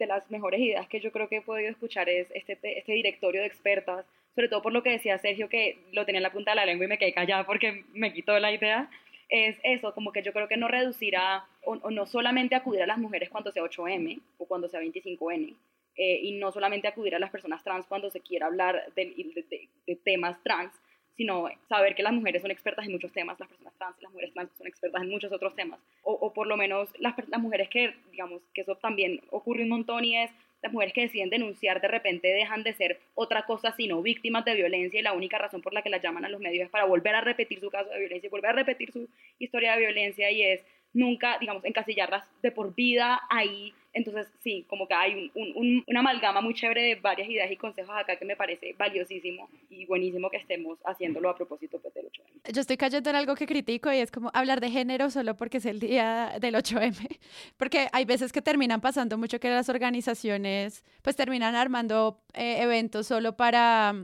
de las mejores ideas que yo creo que he podido escuchar es este, este directorio de expertas, sobre todo por lo que decía Sergio, que lo tenía en la punta de la lengua y me quedé callada porque me quitó la idea, es eso, como que yo creo que no reducirá, o, no solamente acudir a las mujeres cuando sea 8M o cuando sea 25N, eh, y no solamente acudir a las personas trans cuando se quiera hablar de, temas trans, sino saber que las mujeres son expertas en muchos temas, las personas trans y las mujeres trans son expertas en muchos otros temas, o, o por lo menos las, las, mujeres que, digamos, que eso también ocurre un montón y es las mujeres que deciden denunciar de repente dejan de ser otra cosa sino víctimas de violencia y la única razón por la que las llaman a los medios es para volver a repetir su caso de violencia y volver a repetir su historia de violencia y es nunca, digamos, encasillarlas de por vida ahí entonces, sí, como que hay un, una amalgama muy chévere de varias ideas y consejos acá que me parece valiosísimo y buenísimo que estemos haciéndolo a propósito pues, del 8M. Yo estoy cayendo en algo que critico y es como hablar de género solo porque es el día del 8M, porque hay veces que terminan pasando mucho que las organizaciones pues terminan armando eh, eventos solo para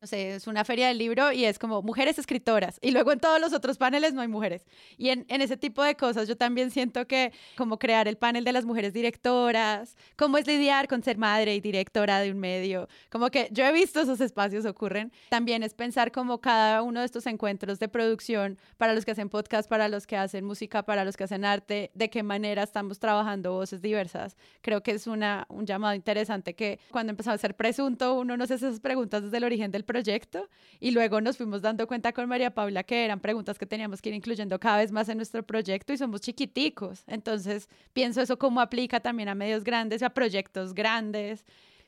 no sé, es una feria del libro y es como mujeres escritoras. Y luego en todos los otros paneles no hay mujeres. Y en, ese tipo de cosas yo también siento que como crear el panel de las mujeres directoras, cómo es lidiar con ser madre y directora de un medio, como que yo he visto esos espacios ocurren. También es pensar como cada uno de estos encuentros de producción para los que hacen podcast, para los que hacen música, para los que hacen arte, de qué manera estamos trabajando voces diversas. Creo que es una, un llamado interesante que cuando empezó a ser presunto uno no hace esas preguntas desde el origen del proyecto y luego nos fuimos dando cuenta con María Paula que eran preguntas que teníamos que ir incluyendo cada vez más en nuestro proyecto y somos chiquiticos. Entonces pienso eso cómo aplica también a medios grandes, a proyectos grandes.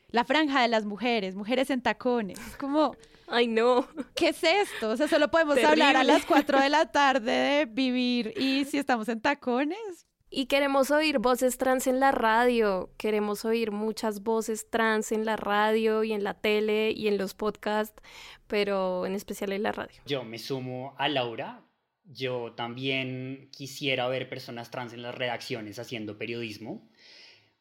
La franja de las mujeres, mujeres en tacones. Como, ay no. ¿Qué es esto? O sea, solo podemos hablar a las 4 de la tarde de vivir y si estamos en tacones. Y queremos oír voces trans en la radio, queremos oír muchas voces trans en la radio y en la tele y en los podcasts, pero en especial en la radio. Yo me sumo a Laura, yo también quisiera ver personas trans en las redacciones haciendo periodismo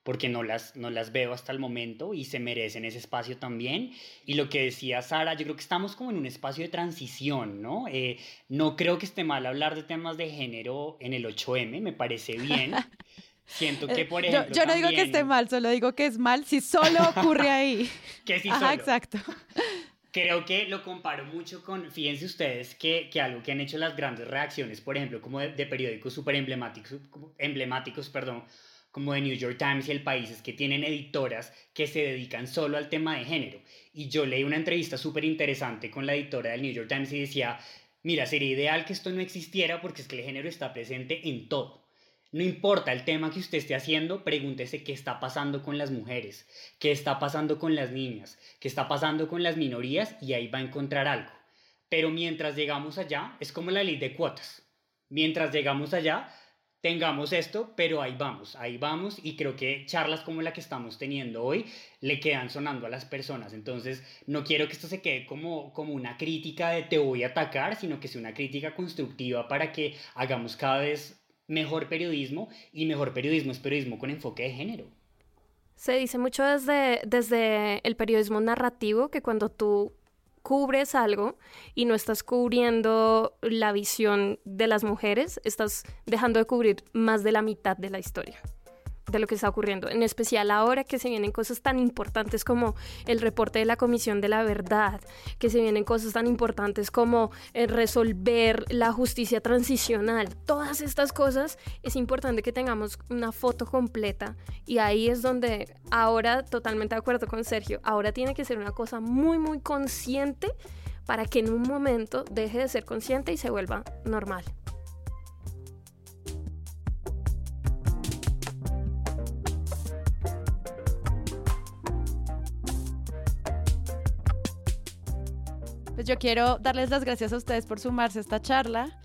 porque no las, no las veo hasta el momento y se merecen ese espacio también. Y lo que decía Sara, yo creo que estamos como en un espacio de transición, ¿no? Eh, no creo que esté mal hablar de temas de género en el 8M, me parece bien. Siento que, por ejemplo. Yo, no digo que esté mal, solo digo que es mal si solo ocurre ahí. que si Ajá, exacto. Creo que lo comparo mucho con, fíjense ustedes, que, que algo que han hecho las grandes reacciones, por ejemplo, como de, de periódicos súper emblemáticos, emblemáticos, perdón, como de New York Times y El País, es que tienen editoras que se dedican solo al tema de género. Y yo leí una entrevista súper interesante con la editora del New York Times y decía, mira, sería ideal que esto no existiera porque es que el género está presente en todo. No importa el tema que usted esté haciendo, pregúntese qué está pasando con las mujeres, qué está pasando con las niñas, qué está pasando con las minorías y ahí va a encontrar algo. Pero mientras llegamos allá, es como la ley de cuotas. Mientras llegamos allá, tengamos esto, pero ahí vamos, ahí vamos y creo que charlas como la que estamos teniendo hoy le quedan sonando a las personas. Entonces, no quiero que esto se quede como, como una crítica de te voy a atacar, sino que sea una crítica constructiva para que hagamos cada vez mejor periodismo y mejor periodismo es periodismo con enfoque de género. Se dice mucho desde, desde el periodismo narrativo que cuando tú cubres algo y no estás cubriendo la visión de las mujeres, estás dejando de cubrir más de la mitad de la historia de lo que está ocurriendo, en especial ahora que se vienen cosas tan importantes como el reporte de la Comisión de la Verdad, que se vienen cosas tan importantes como el resolver la justicia transicional. Todas estas cosas es importante que tengamos una foto completa y ahí es donde ahora, totalmente de acuerdo con Sergio, ahora tiene que ser una cosa muy, muy consciente para que en un momento deje de ser consciente y se vuelva normal. Pues yo quiero darles las gracias a ustedes por sumarse a esta charla,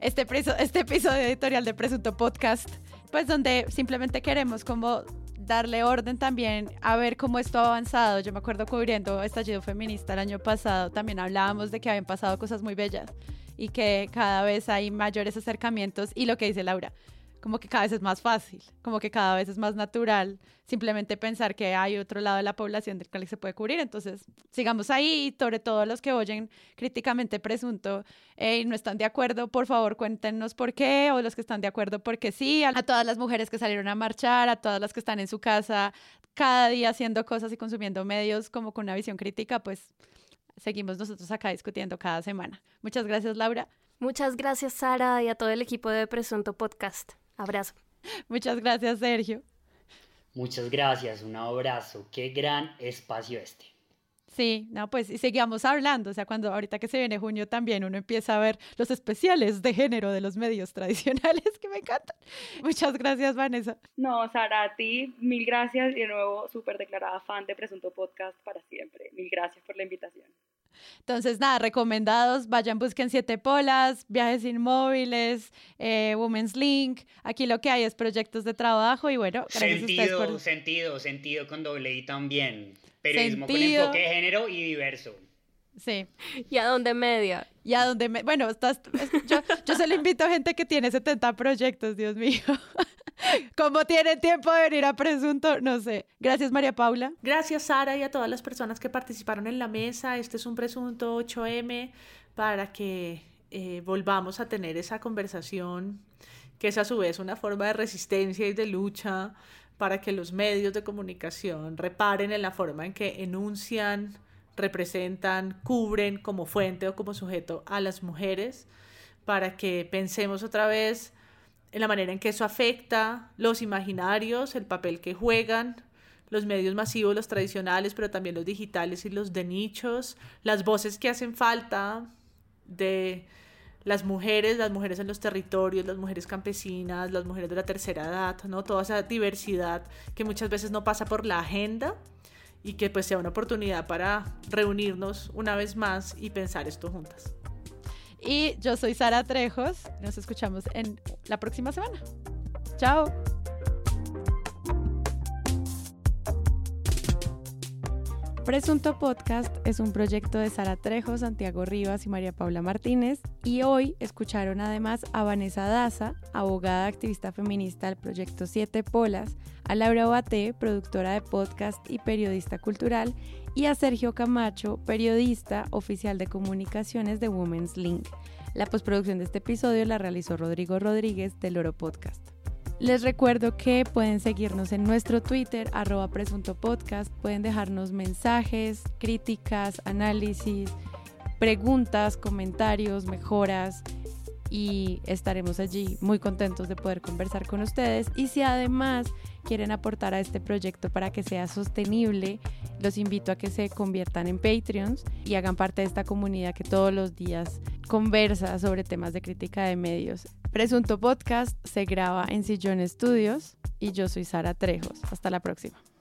este, este episodio editorial de Presunto Podcast, pues donde simplemente queremos como darle orden también a ver cómo esto ha avanzado. Yo me acuerdo cubriendo estallido feminista el año pasado, también hablábamos de que habían pasado cosas muy bellas y que cada vez hay mayores acercamientos y lo que dice Laura, como que cada vez es más fácil, como que cada vez es más natural simplemente pensar que hay otro lado de la población del cual se puede cubrir. Entonces, sigamos ahí sobre todo los que oyen críticamente presunto y no están de acuerdo, por favor cuéntenos por qué, o los que están de acuerdo porque sí, a todas las mujeres que salieron a marchar, a todas las que están en su casa cada día haciendo cosas y consumiendo medios como con una visión crítica, pues seguimos nosotros acá discutiendo cada semana. Muchas gracias, Laura. Muchas gracias, Sara, y a todo el equipo de Presunto Podcast. Abrazo. Muchas gracias, Sergio. Muchas gracias, un abrazo. Qué gran espacio este. Sí, no, pues y seguimos hablando, o sea, cuando ahorita que se viene junio también uno empieza a ver los especiales de género de los medios tradicionales que me encantan. Muchas gracias, Vanessa. No, Sara, a ti, mil gracias y de nuevo súper declarada fan de Presunto Podcast para siempre. Mil gracias por la invitación. Entonces, nada, recomendados, vayan, busquen Siete Polas, Viajes Inmóviles, eh, Women's Link. Aquí lo que hay es proyectos de trabajo y bueno, gracias sentido, a ustedes Sentido, sentido con doble I también. Periodismo con enfoque de género y diverso. Sí. ¿Y a dónde media? ¿Y a dónde me... Bueno, estás... yo, yo solo invito a gente que tiene 70 proyectos, Dios mío. ¿Cómo tienen tiempo de venir a Presunto? No sé. Gracias, María Paula. Gracias, Sara, y a todas las personas que participaron en la mesa. Este es un Presunto 8M para que eh, volvamos a tener esa conversación, que es a su vez una forma de resistencia y de lucha para que los medios de comunicación reparen en la forma en que enuncian, representan, cubren como fuente o como sujeto a las mujeres, para que pensemos otra vez en la manera en que eso afecta los imaginarios, el papel que juegan los medios masivos, los tradicionales, pero también los digitales y los de nichos, las voces que hacen falta de las mujeres, las mujeres en los territorios, las mujeres campesinas, las mujeres de la tercera edad, ¿no? Toda esa diversidad que muchas veces no pasa por la agenda y que pues sea una oportunidad para reunirnos una vez más y pensar esto juntas. Y yo soy Sara Trejos. Nos escuchamos en la próxima semana. Chao. Presunto Podcast es un proyecto de Sara Trejo, Santiago Rivas y María Paula Martínez y hoy escucharon además a Vanessa Daza, abogada activista feminista del proyecto Siete Polas, a Laura Baté, productora de podcast y periodista cultural y a Sergio Camacho, periodista oficial de comunicaciones de Women's Link. La postproducción de este episodio la realizó Rodrigo Rodríguez del Oro Podcast. Les recuerdo que pueden seguirnos en nuestro Twitter, arroba presunto podcast, pueden dejarnos mensajes, críticas, análisis, preguntas, comentarios, mejoras y estaremos allí muy contentos de poder conversar con ustedes. Y si además quieren aportar a este proyecto para que sea sostenible, los invito a que se conviertan en Patreons y hagan parte de esta comunidad que todos los días conversa sobre temas de crítica de medios. Presunto Podcast se graba en Sillón Estudios y yo soy Sara Trejos. Hasta la próxima.